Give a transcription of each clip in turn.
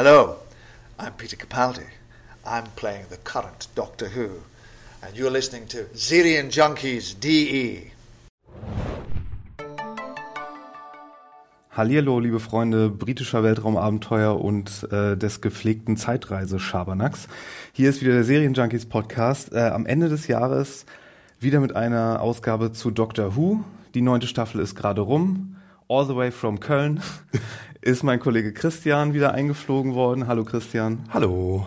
Hello, I'm Peter Capaldi. I'm playing the current Doctor Who, and you're listening to Syrian Junkies DE. Hallihallo, liebe Freunde britischer Weltraumabenteuer und äh, des gepflegten Zeitreise-Schabernacks. Hier ist wieder der Serienjunkies Podcast. Äh, am Ende des Jahres wieder mit einer Ausgabe zu Doctor Who. Die neunte Staffel ist gerade rum. All the way from Köln ist mein Kollege Christian wieder eingeflogen worden. Hallo Christian. Hallo.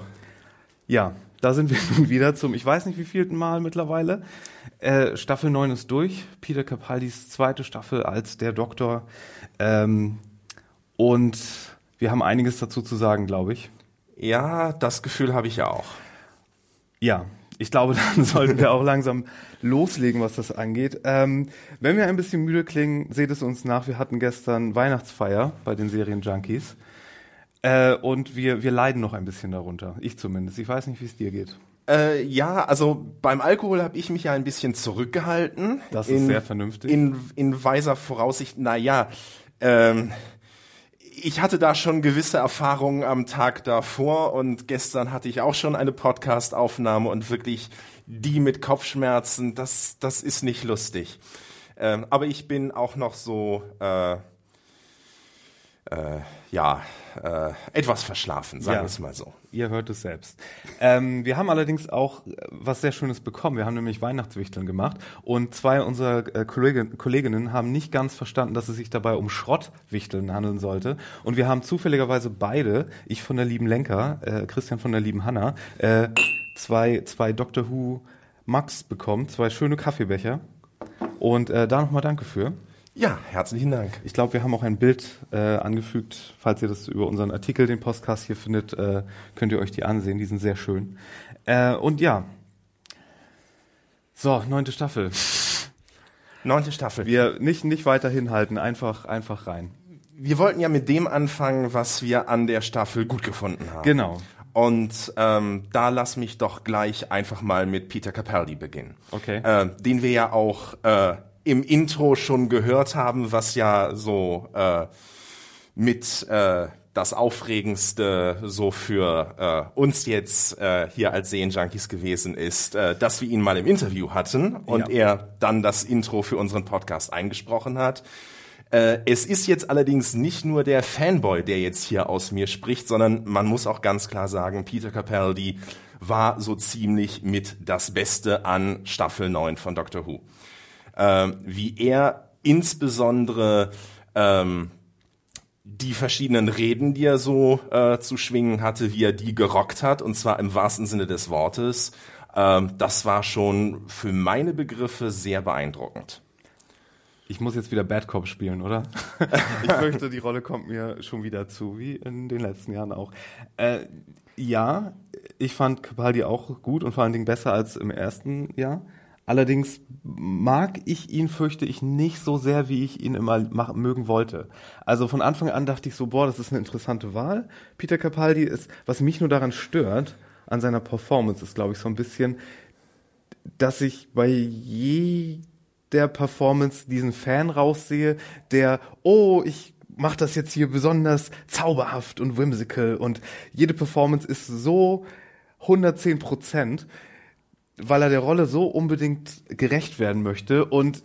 Ja, da sind wir nun wieder zum, ich weiß nicht wie vielten Mal mittlerweile. Äh, Staffel 9 ist durch. Peter Capaldis zweite Staffel als der Doktor. Ähm, und wir haben einiges dazu zu sagen, glaube ich. Ja, das Gefühl habe ich ja auch. Ja, ich glaube, dann sollten wir auch langsam loslegen, was das angeht. Ähm, wenn wir ein bisschen müde klingen, seht es uns nach. Wir hatten gestern Weihnachtsfeier bei den Serienjunkies. Äh, und wir, wir leiden noch ein bisschen darunter. Ich zumindest. Ich weiß nicht, wie es dir geht. Äh, ja, also beim Alkohol habe ich mich ja ein bisschen zurückgehalten. Das ist in, sehr vernünftig. In, in weiser Voraussicht, naja, ähm, ich hatte da schon gewisse Erfahrungen am Tag davor und gestern hatte ich auch schon eine Podcast-Aufnahme und wirklich die mit Kopfschmerzen, das, das ist nicht lustig. Ähm, aber ich bin auch noch so, äh, äh, ja, äh, etwas verschlafen, sagen wir Ja. es mal so. Ihr hört es selbst. Ähm, wir haben allerdings auch äh, was sehr Schönes bekommen. Wir haben nämlich Weihnachtswichteln gemacht und zwei unserer äh, Kollegin, Kolleginnen haben nicht ganz verstanden, dass es sich dabei um Schrottwichteln handeln sollte. Und wir haben zufälligerweise beide, ich von der lieben Lenker, äh, Christian von der lieben Hanna, äh, zwei, zwei Doctor Who Max bekommen, zwei schöne Kaffeebecher. Und äh, da nochmal Danke für. Ja, herzlichen Dank. Ich glaube, wir haben auch ein Bild äh, angefügt. Falls ihr das über unseren Artikel, den Podcast hier findet, äh, könnt ihr euch die ansehen. Die sind sehr schön. Äh, und ja. So, neunte Staffel. Neunte Staffel. Wir nicht, nicht weiter hinhalten, einfach, einfach rein. wir wollten ja mit dem anfangen, was wir an der Staffel gut gefunden haben. Genau. Und ähm, da lass mich doch gleich einfach mal mit Peter Capaldi beginnen. Okay. Äh, den wir ja auch äh, im Intro schon gehört haben, was ja so äh, mit äh, das Aufregendste so für äh, uns jetzt äh, hier als Serienjunkies gewesen ist, äh, dass wir ihn mal im Interview hatten und Ja. er dann das Intro für unseren Podcast eingesprochen hat. Äh, es ist jetzt allerdings nicht nur der Fanboy, der jetzt hier aus mir spricht, sondern man muss auch ganz klar sagen, Peter Capaldi war so ziemlich mit das Beste an Staffel 9 von Doctor Who. Ähm, wie er insbesondere ähm, die verschiedenen Reden, die er so äh, zu schwingen hatte, wie er die gerockt hat, und zwar im wahrsten Sinne des Wortes, ähm, das war schon für meine Begriffe sehr beeindruckend. Ich muss jetzt wieder Bad Cop spielen, oder? ich fürchte, die Rolle kommt mir schon wieder zu, wie in den letzten Jahren auch. Äh, ja, ich fand Capaldi auch gut und vor allen Dingen besser als im ersten Jahr. Allerdings mag ich ihn, fürchte ich, nicht so sehr, wie ich ihn immer mögen wollte. Also von Anfang an dachte ich so, boah, das ist eine interessante Wahl. Peter Capaldi ist, was mich nur daran stört, an seiner Performance, ist, glaube ich, so ein bisschen, dass ich bei jeder Performance diesen Fan raussehe, der, oh, ich mach das jetzt hier besonders zauberhaft und whimsical und jede Performance ist so 110 Prozent, weil er der Rolle so unbedingt gerecht werden möchte und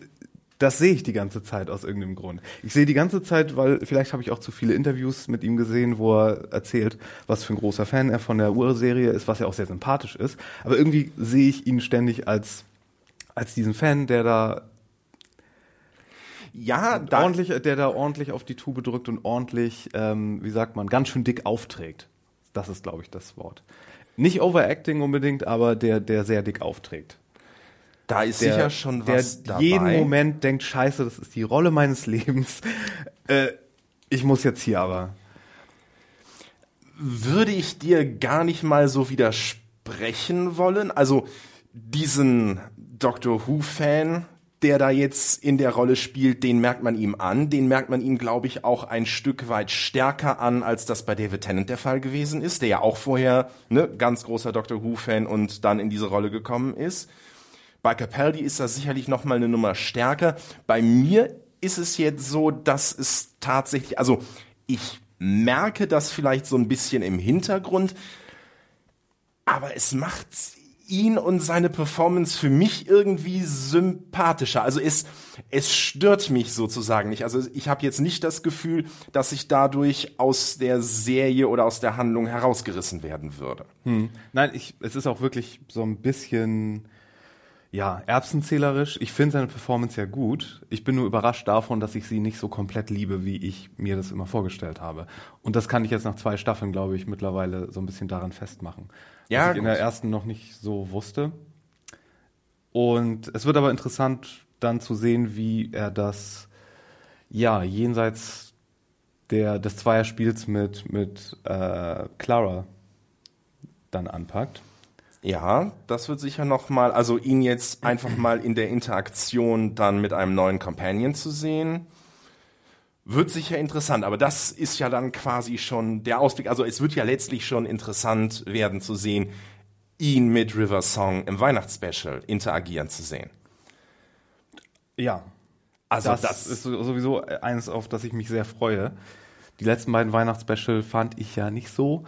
das sehe ich die ganze Zeit aus irgendeinem Grund. Ich sehe die ganze Zeit, weil vielleicht habe ich auch zu viele Interviews mit ihm gesehen, wo er erzählt, was für ein großer Fan er von der Urserie ist, was ja auch sehr sympathisch ist. Aber irgendwie sehe ich ihn ständig als, als diesen Fan, der da Ja, da, ordentlich, der da ordentlich auf die Tube drückt und ordentlich, ähm, wie sagt man, ganz schön dick aufträgt. Das ist, glaube ich, das Wort. Nicht Overacting unbedingt, aber der, der sehr dick aufträgt. da ist Der, sicher schon was der dabei. jeden Moment denkt, scheiße, das ist die Rolle meines Lebens. Äh, Ich muss jetzt hier aber. Würde ich dir gar nicht mal so widersprechen wollen. Also diesen Doctor Who-Fan, der da jetzt in der Rolle spielt, den merkt man ihm an. Den merkt man ihm, glaube ich, auch ein Stück weit stärker an, als das bei David Tennant der Fall gewesen ist, der ja auch vorher ne, ganz großer Doctor Who-Fan und dann in diese Rolle gekommen ist. Bei Capaldi ist das sicherlich noch mal eine Nummer stärker. Bei mir ist es jetzt so, dass es tatsächlich, also ich merke das vielleicht so ein bisschen im Hintergrund, aber es macht ihn und seine Performance für mich irgendwie sympathischer. Also es, es stört mich sozusagen nicht. Also ich habe jetzt nicht das Gefühl, dass ich dadurch aus der Serie oder aus der Handlung herausgerissen werden würde. Hm. Nein, ich, es ist auch wirklich so ein bisschen ja, erbsenzählerisch. Ich finde seine Performance ja gut. Ich bin nur überrascht davon, dass ich sie nicht so komplett liebe, wie ich mir das immer vorgestellt habe. Und das kann ich jetzt nach zwei Staffeln, glaube ich, mittlerweile so ein bisschen daran festmachen. Ja, was ich gut. in der ersten noch nicht so wusste. Und es wird aber interessant dann zu sehen, wie er das, ja, jenseits der, des Zweierspiels mit, mit äh, Clara dann anpackt. Ja, das wird sicher noch mal, also ihn jetzt einfach mal in der Interaktion dann mit einem neuen Companion zu sehen, wird sicher interessant. Aber das ist ja dann quasi schon der Ausblick. Also es wird ja letztlich schon interessant werden zu sehen, ihn mit River Song im Weihnachtsspecial interagieren zu sehen. Ja, also das, das ist sowieso eines, auf das ich mich sehr freue. Die letzten beiden Weihnachtsspecial fand ich ja nicht so.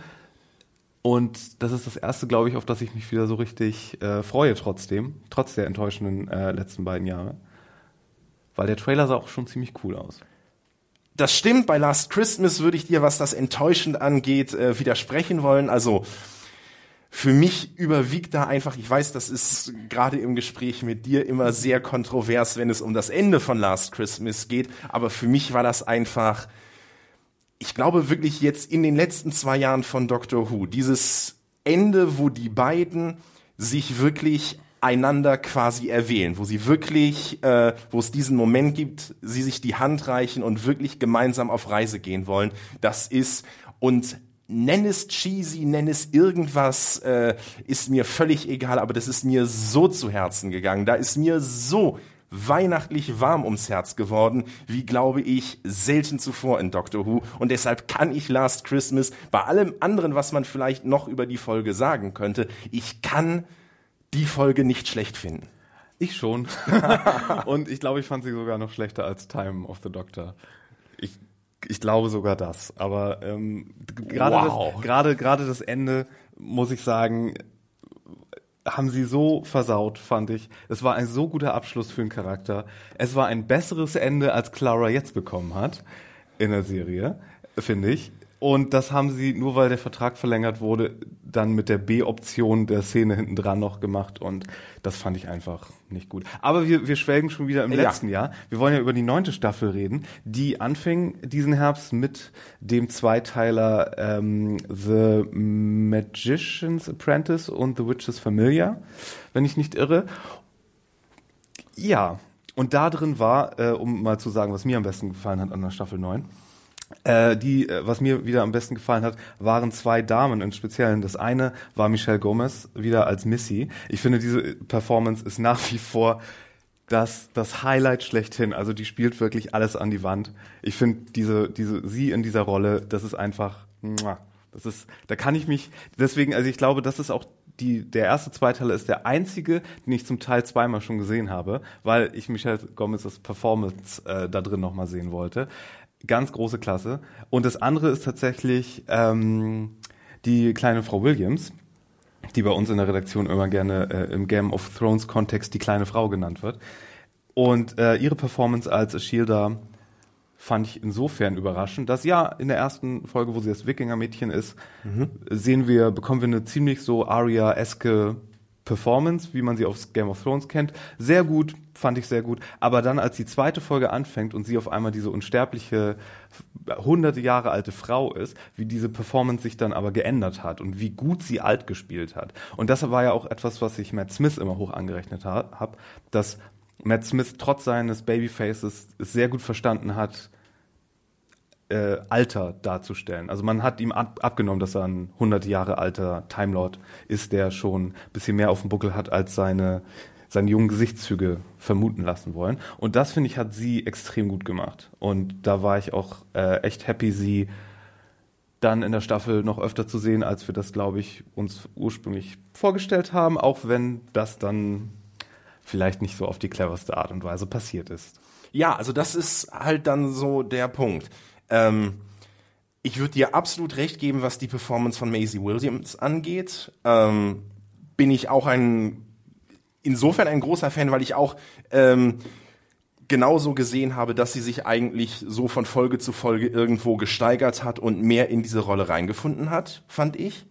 Und das ist das erste, glaube ich, auf das ich mich wieder so richtig äh, freue trotzdem, trotz der enttäuschenden äh, letzten beiden Jahre. Weil der Trailer sah auch schon ziemlich cool aus. Das stimmt, bei Last Christmas würde ich dir, was das enttäuschend angeht, äh, widersprechen wollen. Also für mich überwiegt da einfach, ich weiß, das ist gerade im Gespräch mit dir immer sehr kontrovers, wenn es um das Ende von Last Christmas geht, aber für mich war das einfach ich glaube wirklich jetzt in den letzten zwei Jahren von Doctor Who, dieses Ende, wo die beiden sich wirklich einander quasi erwählen, wo sie wirklich, äh, wo es diesen Moment gibt, sie sich die Hand reichen und wirklich gemeinsam auf Reise gehen wollen. Das ist und nenn es cheesy, nenn es irgendwas, äh, ist mir völlig egal, aber das ist mir so zu Herzen gegangen. Da ist mir so weihnachtlich warm ums Herz geworden, wie glaube ich selten zuvor in Doctor Who. Und deshalb kann ich Last Christmas bei allem anderen, was man vielleicht noch über die Folge sagen könnte, ich kann die Folge nicht schlecht finden. Ich schon. Und ich glaube, ich fand sie sogar noch schlechter als Time of the Doctor. Ich, ich glaube sogar das. Aber ähm, gerade wow. das, gerade gerade das Ende muss ich sagen, haben sie so versaut, fand ich. Es war ein so guter Abschluss für einen Charakter. Es war ein besseres Ende, als Clara jetzt bekommen hat in der Serie, finde ich. Und das haben sie, nur weil der Vertrag verlängert wurde, dann mit der B-Option der Szene hinten dran noch gemacht. Und das fand ich einfach nicht gut. Aber wir, wir schwelgen schon wieder im ja. letzten Jahr. Wir wollen ja über die neunte Staffel reden, die anfing diesen Herbst mit dem Zweiteiler ähm, The Magician's Apprentice und The Witch's Familiar, wenn ich nicht irre. Ja, und da drin war, äh, um mal zu sagen, was mir am besten gefallen hat an der Staffel 9, äh, die, äh, was mir wieder am besten gefallen hat, waren zwei Damen im Speziellen. Das eine war Michelle Gomez, wieder als Missy. Ich finde, diese Performance ist nach wie vor das, das Highlight schlechthin. Also die spielt wirklich alles an die Wand. Ich finde diese, diese, sie in dieser Rolle, das ist einfach, das ist, da kann ich mich, deswegen, also ich glaube, das ist auch die, der erste Zweiteiler ist der einzige, den ich zum Teil zweimal schon gesehen habe, weil ich Michelle Gomez's Performance äh, da drin nochmal sehen wollte. Ganz große Klasse. Und das andere ist tatsächlich ähm, die kleine Frau Williams, die bei uns in der Redaktion immer gerne äh, im Game of Thrones Kontext die kleine Frau genannt wird. Und äh, ihre Performance als Shielder fand ich insofern überraschend, dass ja in der ersten Folge, wo sie das Wikinger-Mädchen ist, mhm. sehen wir, bekommen wir eine ziemlich so Aria-eske Performance, wie man sie aus Game of Thrones kennt. Sehr gut, fand ich sehr gut. Aber dann, als die zweite Folge anfängt und sie auf einmal diese unsterbliche, hunderte Jahre alte Frau ist, wie diese Performance sich dann aber geändert hat und wie gut sie alt gespielt hat. Und das war ja auch etwas, was ich Matt Smith immer hoch angerechnet ha habe, dass Matt Smith trotz seines Babyfaces es sehr gut verstanden hat, äh, Alter darzustellen. Also man hat ihm ab, abgenommen, dass er ein 100 Jahre alter Time Lord ist, der schon ein bisschen mehr auf dem Buckel hat als seine seine jungen Gesichtszüge vermuten lassen wollen. Und das, finde ich, hat sie extrem gut gemacht. Und da war ich auch äh, echt happy, sie dann in der Staffel noch öfter zu sehen, als wir das, glaube ich, uns ursprünglich vorgestellt haben, auch wenn das dann vielleicht nicht so auf die cleverste Art und Weise passiert ist. Ja, also das ist halt dann so der Punkt. Ähm, ich würde dir absolut recht geben, was die Performance von Maisie Williams angeht. Ähm, bin ich auch ein insofern ein großer Fan, weil ich auch ähm, genauso gesehen habe, dass sie sich eigentlich so von Folge zu Folge irgendwo gesteigert hat und mehr in diese Rolle reingefunden hat, fand ich.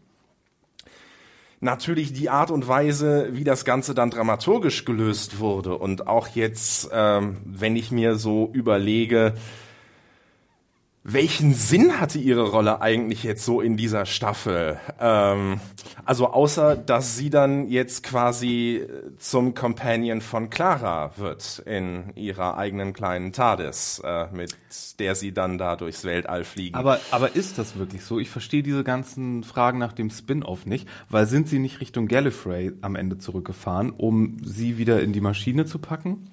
Natürlich die Art und Weise, wie das Ganze dann dramaturgisch gelöst wurde und auch jetzt, ähm, wenn ich mir so überlege, welchen Sinn hatte ihre Rolle eigentlich jetzt so in dieser Staffel? Ähm, also außer, dass sie dann jetzt quasi zum Companion von Clara wird in ihrer eigenen kleinen TARDIS, äh, mit der sie dann da durchs Weltall fliegen. Aber, aber ist das wirklich so? Ich verstehe diese ganzen Fragen nach dem Spin-off nicht, weil sind sie nicht Richtung Gallifrey am Ende zurückgefahren, um sie wieder in die Maschine zu packen?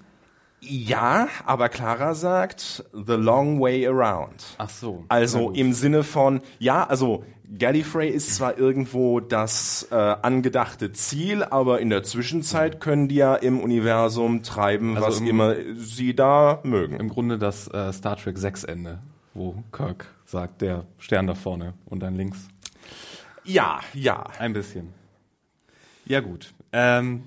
Ja, aber Clara sagt the long way around. Ach so. Also im Sinne von, ja, also Gallifrey ist zwar irgendwo das äh, angedachte Ziel, aber in der Zwischenzeit können die ja im Universum treiben, Also was im- immer sie da mögen. Im Grunde das äh, Star Trek 6 Ende, wo Kirk sagt, der Stern da vorne und dann links. Ja, ja. Ein bisschen. Ja gut. Ähm,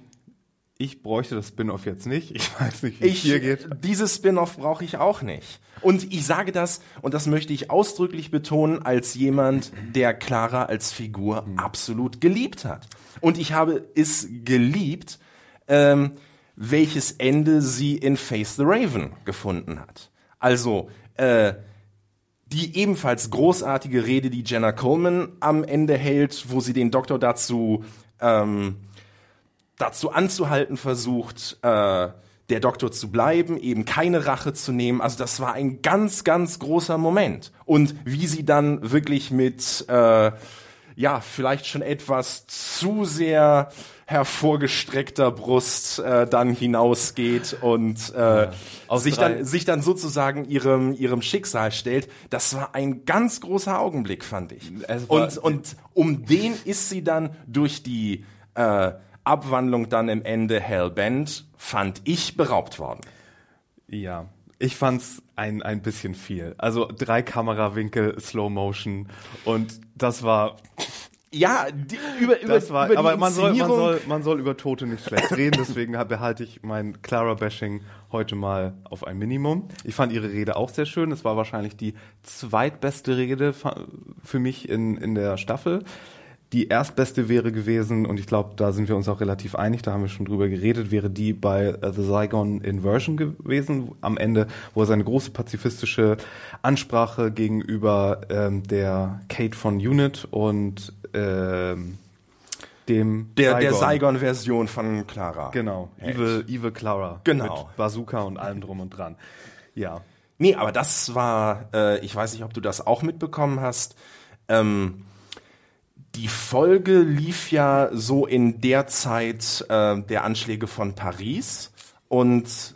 ich bräuchte das Spin-off jetzt nicht. Ich weiß nicht, wie es hier geht. Dieses Spin-off brauche ich auch nicht. Und ich sage das, und das möchte ich ausdrücklich betonen, als jemand, der Clara als Figur absolut geliebt hat. Und ich habe es geliebt, ähm, welches Ende sie in Face the Raven gefunden hat. Also, äh, die ebenfalls großartige Rede, die Jenna Coleman am Ende hält, wo sie den Doktor dazu ähm, dazu anzuhalten versucht, äh, der Doktor zu bleiben, eben keine Rache zu nehmen. Also das war ein ganz, ganz großer Moment. Und wie sie dann wirklich mit, äh, ja, vielleicht schon etwas zu sehr hervorgestreckter Brust äh, dann hinausgeht und äh, Aus sich, drei- dann, sich dann sozusagen ihrem, ihrem Schicksal stellt. Das war ein ganz großer Augenblick, fand ich. Und, und um den ist sie dann durch die äh, Abwandlung dann im Ende Hellbent, fand ich, beraubt worden. Ja, ich fand's ein, ein bisschen viel. Also drei Kamerawinkel, Slow Motion und das war, Ja, die, über, über, das war, über die aber man soll, man soll, man soll über Tote nicht schlecht reden, deswegen behalte ich mein Clara-Bashing heute mal auf ein Minimum. Ich fand ihre Rede auch sehr schön. Es war wahrscheinlich die zweitbeste Rede für mich in, in der Staffel. Die erstbeste wäre gewesen, und ich glaube, da sind wir uns auch relativ einig, da haben wir schon drüber geredet, wäre die bei äh, The Saigon Inversion gewesen, am Ende, wo er seine große pazifistische Ansprache gegenüber ähm, der Kate von Unit und ähm, dem der, der Saigon-Version von Clara. Genau. Evil, Evil Clara. Genau. Mit Bazooka und allem drum und dran. Ja. Nee, aber das war, äh, ich weiß nicht, ob du das auch mitbekommen hast. Ähm, die Folge lief ja so in der Zeit äh, der Anschläge von Paris und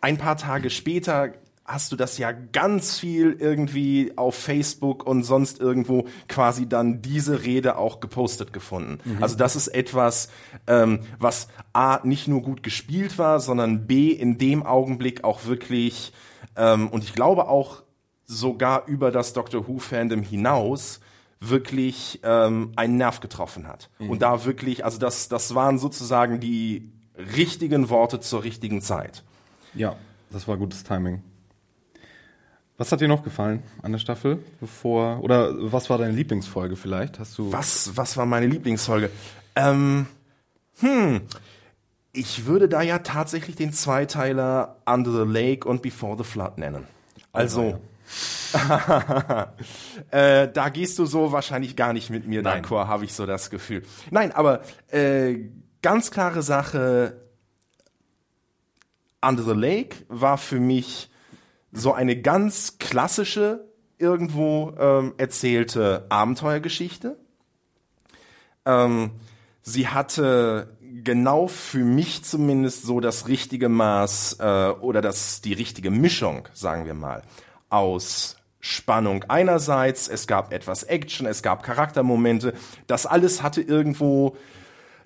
ein paar Tage später hast du das ja ganz viel irgendwie auf Facebook und sonst irgendwo quasi dann diese Rede auch gepostet gefunden. Also das ist etwas, ähm, was A nicht nur gut gespielt war, sondern B in dem Augenblick auch wirklich ähm, und ich glaube auch sogar über das Doctor Who Fandom hinaus wirklich ähm, einen Nerv getroffen hat. Und da wirklich, also das, das waren sozusagen die richtigen Worte zur richtigen Zeit. Ja, das war gutes Timing. Was hat dir noch gefallen an der Staffel? Bevor oder was war deine Lieblingsfolge vielleicht? Hast du Was, was war meine Lieblingsfolge? Ähm, hm, ich würde da ja tatsächlich den Zweiteiler Under the Lake und Before the Flood nennen. Also, äh, da gehst du so wahrscheinlich gar nicht mit mir Nein. d'accord, habe ich so das Gefühl. Nein, aber äh, ganz klare Sache, Under the Lake war für mich so eine ganz klassische irgendwo ähm, erzählte Abenteuergeschichte. Ähm, sie hatte genau für mich zumindest so das richtige Maß äh, oder das die richtige Mischung, sagen wir mal, aus Spannung einerseits, es gab etwas Action, es gab Charaktermomente, das alles hatte irgendwo,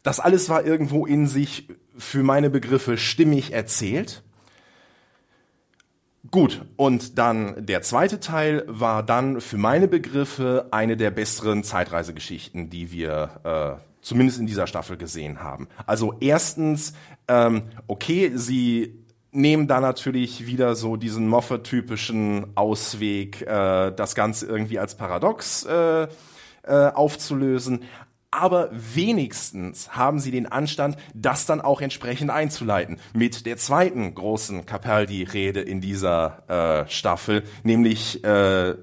das alles war irgendwo in sich für meine Begriffe stimmig erzählt. Gut, und dann der zweite Teil war dann für meine Begriffe eine der besseren Zeitreisegeschichten, die wir äh, zumindest in dieser Staffel gesehen haben. Also erstens, ähm, okay, sie nehmen da natürlich wieder so diesen Moffat-typischen Ausweg, äh, das Ganze irgendwie als Paradox äh, äh, aufzulösen. Aber wenigstens haben sie den Anstand, das dann auch entsprechend einzuleiten. Mit der zweiten großen Capaldi-Rede in dieser äh, Staffel, nämlich äh,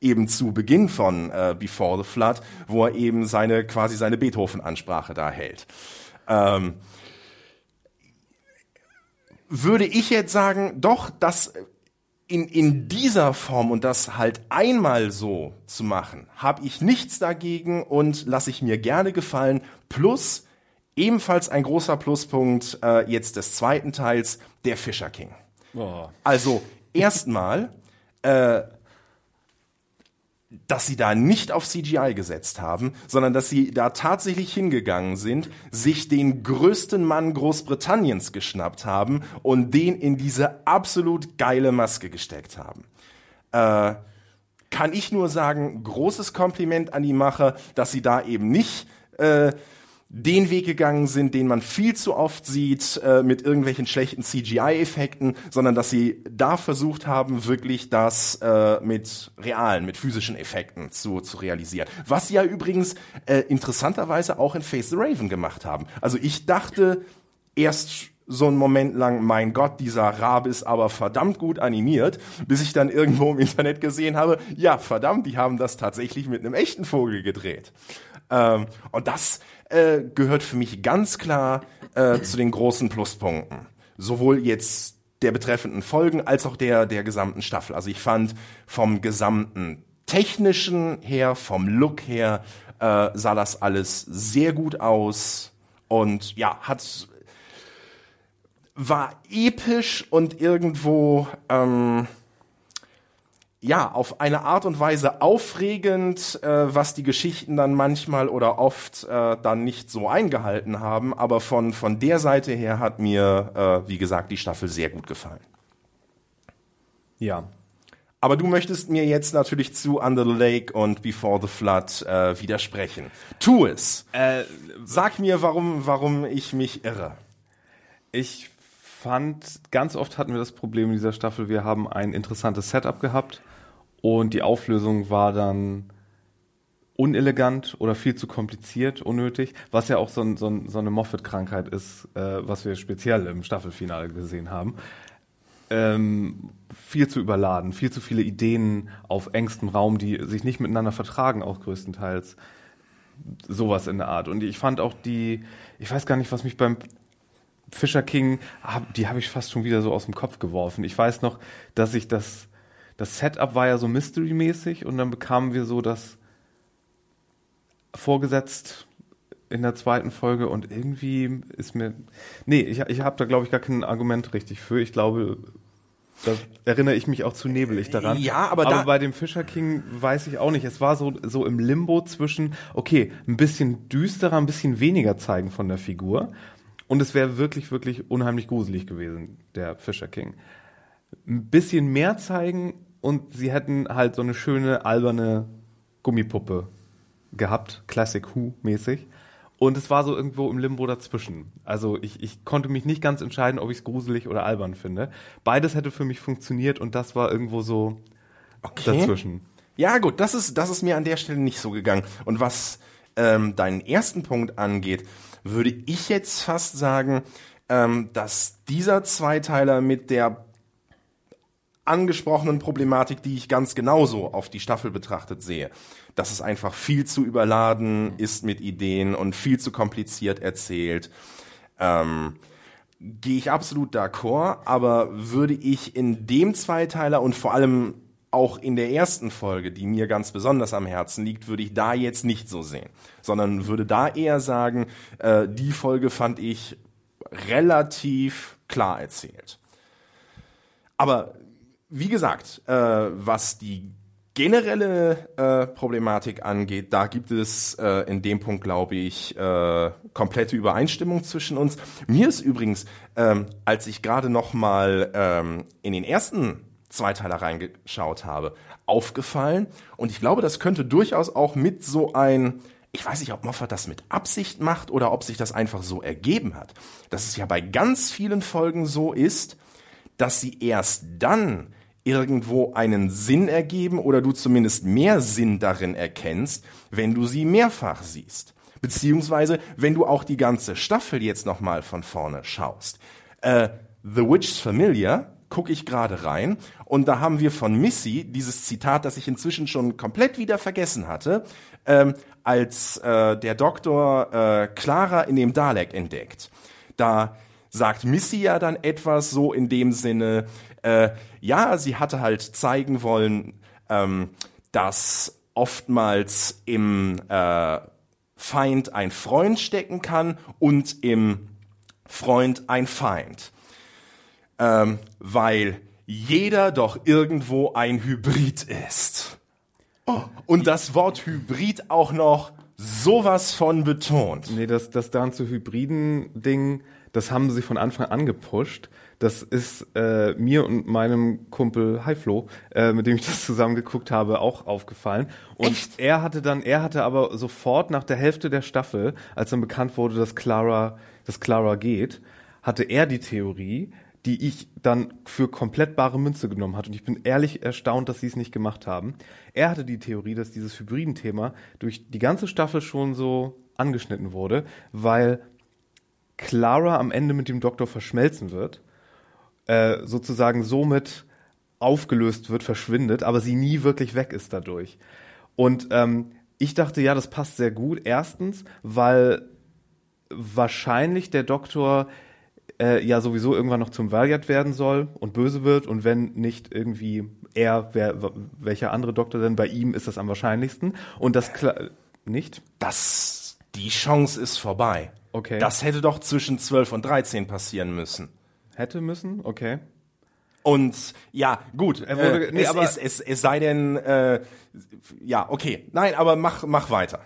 eben zu Beginn von äh, Before the Flood, wo er eben seine quasi seine Beethoven-Ansprache da hält. Ähm, würde ich jetzt sagen, doch, das in, in dieser Form und das halt einmal so zu machen, habe ich nichts dagegen und lasse ich mir gerne gefallen. Plus ebenfalls ein großer Pluspunkt äh, jetzt des zweiten Teils, der Fischer King. Oh. Also erstmal äh, dass sie da nicht auf CGI gesetzt haben, sondern dass sie da tatsächlich hingegangen sind, sich den größten Mann Großbritanniens geschnappt haben und den in diese absolut geile Maske gesteckt haben. Äh, kann ich nur sagen, großes Kompliment an die Macher, dass sie da eben nicht äh, den Weg gegangen sind, den man viel zu oft sieht äh, mit irgendwelchen schlechten CGI-Effekten, sondern dass sie da versucht haben, wirklich das äh, mit realen, mit physischen Effekten zu, zu realisieren. Was sie ja übrigens äh, interessanterweise auch in Face the Raven gemacht haben. Also ich dachte erst so einen Moment lang, mein Gott, dieser Rabe ist aber verdammt gut animiert, bis ich dann irgendwo im Internet gesehen habe, ja, verdammt, die haben das tatsächlich mit einem echten Vogel gedreht. Ähm, und das äh, gehört für mich ganz klar äh, zu den großen Pluspunkten. Sowohl jetzt der betreffenden Folgen als auch der der gesamten Staffel. Also ich fand vom gesamten technischen her, vom Look her, äh, sah das alles sehr gut aus und ja, hat war episch und irgendwo ähm, ja, auf eine Art und Weise aufregend, äh, was die Geschichten dann manchmal oder oft äh, dann nicht so eingehalten haben. Aber von, von der Seite her hat mir, äh, wie gesagt, die Staffel sehr gut gefallen. Ja. Aber du möchtest mir jetzt natürlich zu Under the Lake und Before the Flood äh, widersprechen. Tu es. Äh, Sag mir, warum, warum ich mich irre. Ich fand, ganz oft hatten wir das Problem in dieser Staffel, wir haben ein interessantes Setup gehabt und die Auflösung war dann unelegant oder viel zu kompliziert, unnötig, was ja auch so, so, so eine Moffat-Krankheit ist, äh, was wir speziell im Staffelfinale gesehen haben. Ähm, viel zu überladen, viel zu viele Ideen auf engstem Raum, die sich nicht miteinander vertragen, auch größtenteils. Sowas in der Art. Und ich fand auch die, ich weiß gar nicht, was mich beim Fisher King, die habe ich fast schon wieder so aus dem Kopf geworfen. Ich weiß noch, dass ich das das Setup war ja so Mystery-mäßig und dann bekamen wir so das vorgesetzt in der zweiten Folge und irgendwie ist mir. Nee, ich, ich habe da, glaube ich, gar kein Argument richtig für. Ich glaube, da erinnere ich mich auch zu nebelig daran. Ja, aber, aber bei dem Fischer King weiß ich auch nicht. Es war so, so im Limbo zwischen, okay, ein bisschen düsterer, ein bisschen weniger zeigen von der Figur. Und es wäre wirklich, wirklich unheimlich gruselig gewesen, der Fischer King. Ein bisschen mehr zeigen, und sie hätten halt so eine schöne alberne Gummipuppe gehabt, Classic Who mäßig. Und es war so irgendwo im Limbo dazwischen. Also ich, ich konnte mich nicht ganz entscheiden, ob ich es gruselig oder albern finde. Beides hätte für mich funktioniert und das war irgendwo so okay. dazwischen. Ja gut, das ist, das ist mir an der Stelle nicht so gegangen. Und was ähm, deinen ersten Punkt angeht, würde ich jetzt fast sagen, ähm, dass dieser Zweiteiler mit der angesprochenen Problematik, die ich ganz genauso auf die Staffel betrachtet sehe. Dass es einfach viel zu überladen ist mit Ideen und viel zu kompliziert erzählt. Ähm, gehe ich absolut d'accord, aber würde ich in dem Zweiteiler und vor allem auch in der ersten Folge, die mir ganz besonders am Herzen liegt, würde ich da jetzt nicht so sehen, sondern würde da eher sagen, äh, die Folge fand ich relativ klar erzählt. Aber wie gesagt, äh, was die generelle äh, Problematik angeht, da gibt es äh, in dem Punkt, glaube ich, äh, komplette Übereinstimmung zwischen uns. Mir ist übrigens, ähm, als ich gerade noch mal ähm, in den ersten Zweiteiler reingeschaut habe, aufgefallen und ich glaube, das könnte durchaus auch mit so ein ich weiß nicht, ob Moffat das mit Absicht macht oder ob sich das einfach so ergeben hat, dass es ja bei ganz vielen Folgen so ist, dass sie erst dann irgendwo einen Sinn ergeben oder du zumindest mehr Sinn darin erkennst, wenn du sie mehrfach siehst. Beziehungsweise, wenn du auch die ganze Staffel jetzt nochmal von vorne schaust. Äh, The Witch's Familiar gucke ich gerade rein und da haben wir von Missy dieses Zitat, das ich inzwischen schon komplett wieder vergessen hatte, ähm, als äh, der Doktor äh, Clara in dem Dalek entdeckt. Da sagt Missy ja dann etwas so in dem Sinne, äh, ja, sie hatte halt zeigen wollen, ähm, dass oftmals im äh, Feind ein Freund stecken kann und im Freund ein Feind. Ähm, weil jeder doch irgendwo ein Hybrid ist. Oh, und das Wort Hybrid auch noch sowas von betont. Nee, das, das ganze Hybriden-Ding, das haben sie von Anfang an gepusht. Das ist äh, mir und meinem Kumpel Highflow, äh, mit dem ich das zusammen geguckt habe, auch aufgefallen. Und Echt? er hatte dann, er hatte aber sofort nach der Hälfte der Staffel, als dann bekannt wurde, dass Clara, dass Clara geht, hatte er die Theorie, die ich dann für komplett bare Münze genommen hat. Und ich bin ehrlich erstaunt, dass sie es nicht gemacht haben. Er hatte die Theorie, dass dieses Hybriden-Thema durch die ganze Staffel schon so angeschnitten wurde, weil Clara am Ende mit dem Doktor verschmelzen wird äh, sozusagen somit aufgelöst wird, verschwindet, aber sie nie wirklich weg ist dadurch. Und ähm, ich dachte, ja, das passt sehr gut. Erstens, weil wahrscheinlich der Doktor äh, ja sowieso irgendwann noch zum Valiant werden soll und böse wird und wenn nicht irgendwie er, wer, welcher andere Doktor denn bei ihm ist das am wahrscheinlichsten und das nicht? Das, die Chance ist vorbei. Okay. Das hätte doch zwischen 12 und 13 passieren müssen. Hätte müssen, okay. Und ja, gut. Er wurde, äh, nee, es, aber es, es, es sei denn, äh, ja, okay. Nein, aber mach, mach weiter.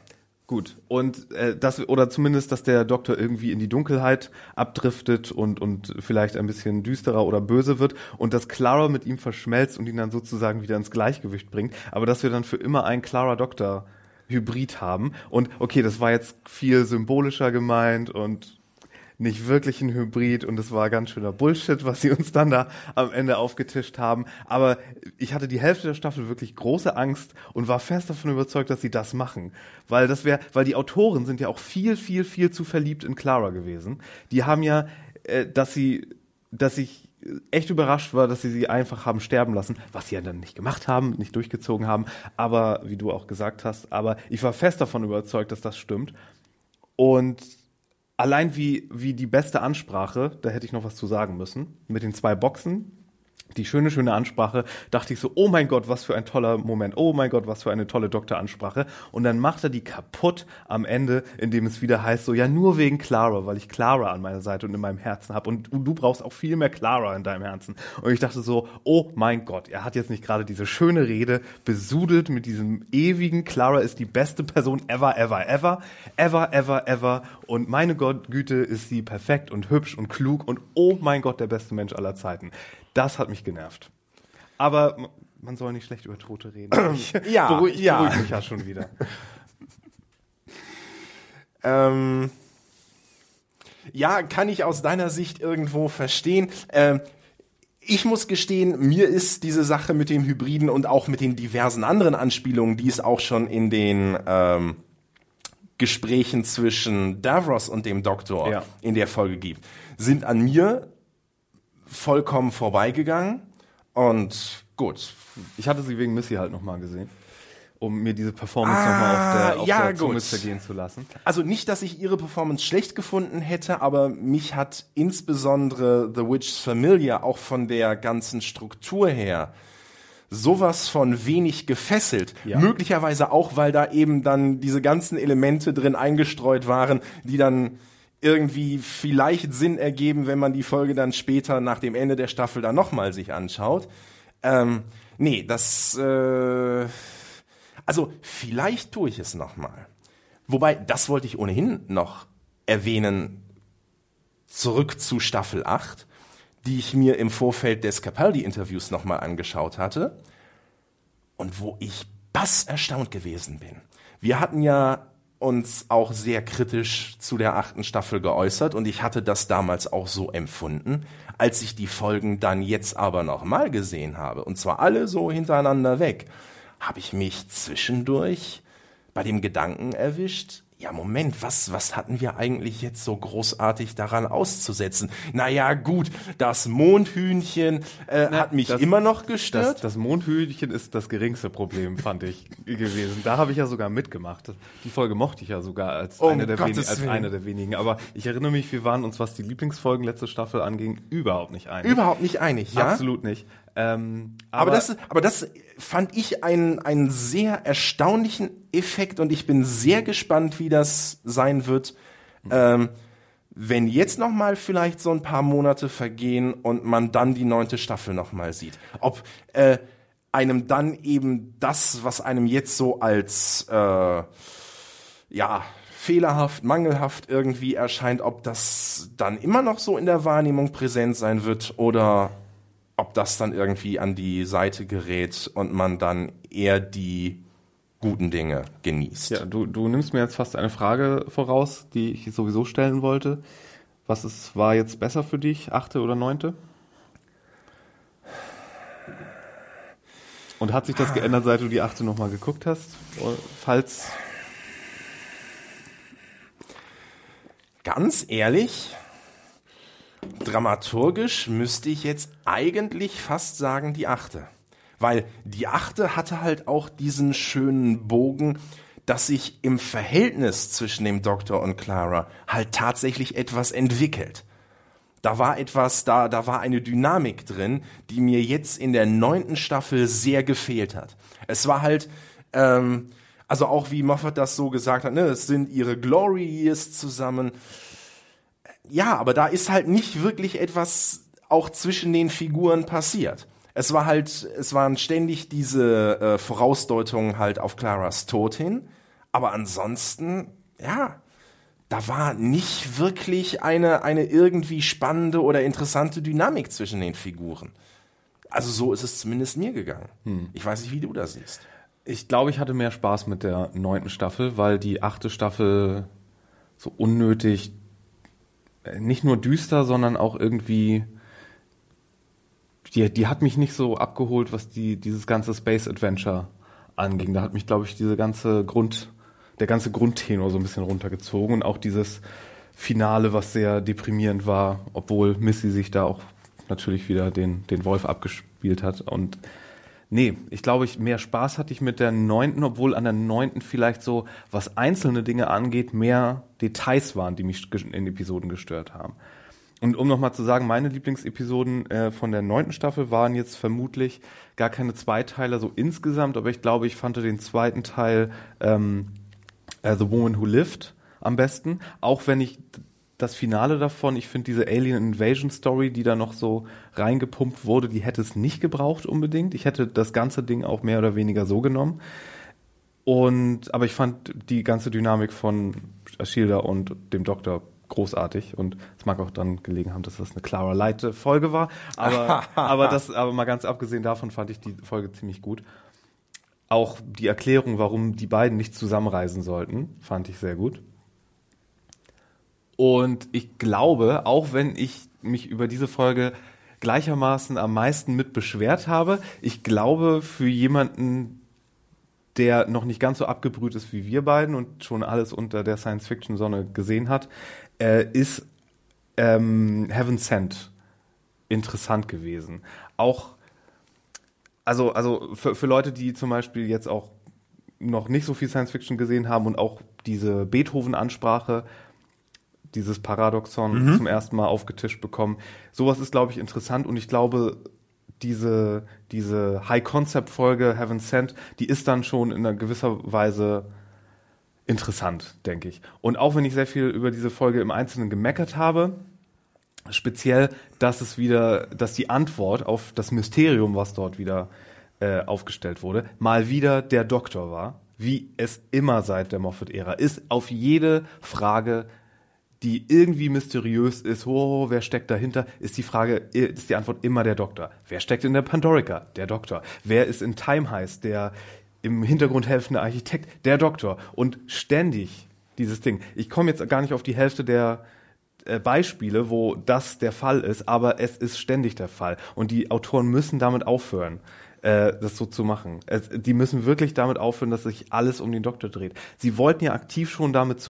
Gut. Und äh, das, oder zumindest, dass der Doktor irgendwie in die Dunkelheit abdriftet und, und vielleicht ein bisschen düsterer oder böse wird und dass Clara mit ihm verschmelzt und ihn dann sozusagen wieder ins Gleichgewicht bringt. Aber dass wir dann für immer einen Clara Doktor Hybrid haben. Und okay, das war jetzt viel symbolischer gemeint und nicht wirklich ein Hybrid und es war ganz schöner Bullshit, was sie uns dann da am Ende aufgetischt haben. Aber ich hatte die Hälfte der Staffel wirklich große Angst und war fest davon überzeugt, dass sie das machen. Weil das wäre, weil die Autoren sind ja auch viel, viel, viel zu verliebt in Clara gewesen. Die haben ja, äh, dass sie, dass ich echt überrascht war, dass sie sie einfach haben sterben lassen, was sie ja dann nicht gemacht haben, nicht durchgezogen haben, aber wie du auch gesagt hast, aber ich war fest davon überzeugt, dass das stimmt. Und allein wie, wie die beste Ansprache, da hätte ich noch was zu sagen müssen, mit den zwei Boxen, die schöne, schöne Ansprache, dachte ich so, oh mein Gott, was für ein toller Moment, oh mein Gott, was für eine tolle Doktoransprache. Und dann macht er die kaputt am Ende, indem es wieder heißt, so, ja, nur wegen Clara, weil ich Clara an meiner Seite und in meinem Herzen habe. Und du brauchst auch viel mehr Clara in deinem Herzen. Und ich dachte so, oh mein Gott, er hat jetzt nicht gerade diese schöne Rede besudelt mit diesem ewigen, Clara ist die beste Person ever, ever, ever, ever, ever, ever. Und meine Gott, Güte ist sie perfekt und hübsch und klug und oh mein Gott, der beste Mensch aller Zeiten. Das hat mich genervt. Aber man soll nicht schlecht über Tote reden. Ich ja, beruhig, ja. beruhig mich ja schon wieder. ähm, ja, kann ich aus deiner Sicht irgendwo verstehen. Ähm, ich muss gestehen, mir ist diese Sache mit dem Hybriden und auch mit den diversen anderen Anspielungen, die es auch schon in den ähm, Gesprächen zwischen Davros und dem Doktor ja. in der Folge gibt, sind an mir vollkommen vorbeigegangen. Und gut. Ich hatte sie wegen Missy halt nochmal gesehen. um mir diese Performance ah, nochmal auf der, auf ja, der Zunge zergehen zu lassen. Also nicht, dass ich ihre Performance schlecht gefunden hätte, aber mich hat insbesondere The Witch's Familiar auch von der ganzen Struktur her sowas von wenig gefesselt. Ja. Möglicherweise auch, weil da eben dann diese ganzen Elemente drin eingestreut waren, die dann irgendwie vielleicht Sinn ergeben, wenn man die Folge dann später nach dem Ende der Staffel dann nochmal sich anschaut. Ähm, nee, das, äh, also vielleicht tue ich es nochmal. Wobei, das wollte ich ohnehin noch erwähnen, zurück zu Staffel 8, die ich mir im Vorfeld des Capaldi-Interviews nochmal angeschaut hatte und wo ich bass erstaunt gewesen bin. Wir hatten ja uns auch sehr kritisch zu der achten Staffel geäußert. Und ich hatte das damals auch so empfunden, als ich die Folgen dann jetzt aber nochmal gesehen habe, und zwar alle so hintereinander weg, habe ich mich zwischendurch bei dem Gedanken erwischt, ja, Moment, was, was hatten wir eigentlich jetzt so großartig daran auszusetzen? Naja, gut, das Mondhühnchen äh, Na, hat mich das, immer noch gestört. Das, das, Mondhühnchen ist das geringste Problem, fand ich gewesen. Da habe ich ja sogar mitgemacht. Die Folge mochte ich ja sogar als, um eine, der wenigen, als eine der wenigen. Aber ich erinnere mich, wir waren uns, was die Lieblingsfolgen letzte Staffel anging, überhaupt nicht einig. Überhaupt nicht einig, ja? Absolut nicht. Ähm, aber, aber, das, aber das fand ich einen, einen sehr erstaunlichen Effekt und ich bin sehr gespannt, wie das sein wird, ähm, wenn jetzt noch mal vielleicht so ein paar Monate vergehen und man dann die neunte Staffel noch mal sieht. Ob äh, einem dann eben das, was einem jetzt so als äh, ja fehlerhaft, mangelhaft irgendwie erscheint, ob das dann immer noch so in der Wahrnehmung präsent sein wird oder ob das dann irgendwie an die Seite gerät und man dann eher die guten Dinge genießt. Ja, du, du nimmst mir jetzt fast eine Frage voraus, die ich sowieso stellen wollte. Was ist, war jetzt besser für dich, achte oder neunte? Und hat sich das geändert, seit du die achte nochmal geguckt hast? Falls. Ganz ehrlich, dramaturgisch müsste ich jetzt eigentlich fast sagen die achte. Weil die achte hatte halt auch diesen schönen Bogen, dass sich im Verhältnis zwischen dem Doktor und Clara halt tatsächlich etwas entwickelt. Da war etwas, da, da war eine Dynamik drin, die mir jetzt in der neunten Staffel sehr gefehlt hat. Es war halt, ähm, also auch wie Moffat das so gesagt hat, ne, es sind ihre Glory Years zusammen ja, aber da ist halt nicht wirklich etwas auch zwischen den Figuren passiert. Es war halt, es waren ständig diese äh, Vorausdeutungen halt auf Claras Tod hin, aber ansonsten, ja, da war nicht wirklich eine, eine irgendwie spannende oder interessante Dynamik zwischen den Figuren. Also so ist es zumindest mir gegangen. Hm. Ich weiß nicht, wie du das siehst. Ich glaube, ich hatte mehr Spaß mit der neunten Staffel, weil die achte Staffel so unnötig nicht nur düster, sondern auch irgendwie die, die hat mich nicht so abgeholt, was die, dieses ganze Space Adventure anging. Da hat mich, glaube ich, diese ganze Grund, der ganze Grundtenor so ein bisschen runtergezogen und auch dieses Finale, was sehr deprimierend war, obwohl Missy sich da auch natürlich wieder den, den Wolf abgespielt hat und Nee, ich glaube, ich mehr Spaß hatte ich mit der neunten, obwohl an der neunten vielleicht so, was einzelne Dinge angeht, mehr Details waren, die mich in Episoden gestört haben. Und um nochmal zu sagen, meine Lieblingsepisoden äh, von der neunten Staffel waren jetzt vermutlich gar keine Zweiteiler so insgesamt, aber ich glaube, ich fand den zweiten Teil ähm, uh, The Woman Who Lived am besten, auch wenn ich das Finale davon, ich finde diese Alien Invasion Story, die da noch so reingepumpt wurde, die hätte es nicht gebraucht unbedingt. Ich hätte das ganze Ding auch mehr oder weniger so genommen. Und, aber ich fand die ganze Dynamik von Ashilda und dem Doktor großartig und es mag auch dann gelegen haben, dass das eine Clara Light Folge war, aber, aber das, aber mal ganz abgesehen davon fand ich die Folge ziemlich gut. Auch die Erklärung, warum die beiden nicht zusammenreisen sollten, fand ich sehr gut. Und ich glaube, auch wenn ich mich über diese Folge gleichermaßen am meisten mit beschwert habe, ich glaube, für jemanden, der noch nicht ganz so abgebrüht ist wie wir beiden und schon alles unter der Science-Fiction-Sonne gesehen hat, äh, ist ähm, Heaven Sent interessant gewesen. Auch, also, also für, für Leute, die zum Beispiel jetzt auch noch nicht so viel Science Fiction gesehen haben und auch diese Beethoven-Ansprache, dieses Paradoxon Mhm. zum ersten Mal aufgetischt bekommen. Sowas ist, glaube ich, interessant und ich glaube, diese, diese High-Concept-Folge Heaven Sent, die ist dann schon in einer gewisser Weise interessant, denke ich. Und auch wenn ich sehr viel über diese Folge im Einzelnen gemeckert habe, speziell, dass es wieder, dass die Antwort auf das Mysterium, was dort wieder äh, aufgestellt wurde, mal wieder der Doktor war, wie es immer seit der Moffat-Ära ist, auf jede Frage, die irgendwie mysteriös ist, oh, wer steckt dahinter, ist die Frage, ist die Antwort immer der Doktor. Wer steckt in der Pandorica? Der Doktor. Wer ist in Time Heist? Der im Hintergrund helfende Architekt? Der Doktor. Und ständig dieses Ding. Ich komme jetzt gar nicht auf die Hälfte der äh, Beispiele, wo das der Fall ist, aber es ist ständig der Fall. Und die Autoren müssen damit aufhören, äh, das so zu machen. Die müssen wirklich damit aufhören, dass sich alles um den Doktor dreht. Sie wollten ja aktiv schon damit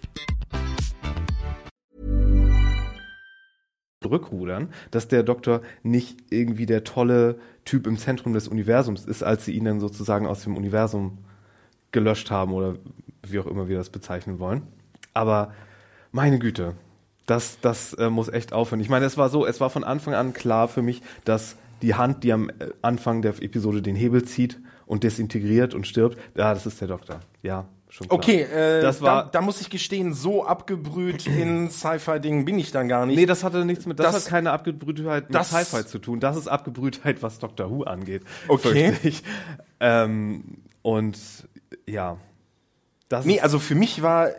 zurückrudern, dass der Doktor nicht irgendwie der tolle Typ im Zentrum des Universums ist, als sie ihn dann sozusagen aus dem Universum gelöscht haben oder wie auch immer wir das bezeichnen wollen. Aber meine Güte, das, das äh, muss echt aufhören. Ich meine, es war so, es war von Anfang an klar für mich, dass die Hand, die am äh, Anfang der Episode den Hebel zieht und desintegriert und stirbt, ja, das ist der Doktor. Ja, schon klar. Okay, äh, das war da, da muss ich gestehen, so abgebrüht in Sci-Fi-Dingen bin ich dann gar nicht. Nee, das hatte nichts mit, das, Das- hat keine Abgebrühtheit mit Sci-Fi zu tun. Das ist Abgebrühtheit, was Doctor Who angeht. Okay. Ähm, und ja. Das Nee, also für mich war,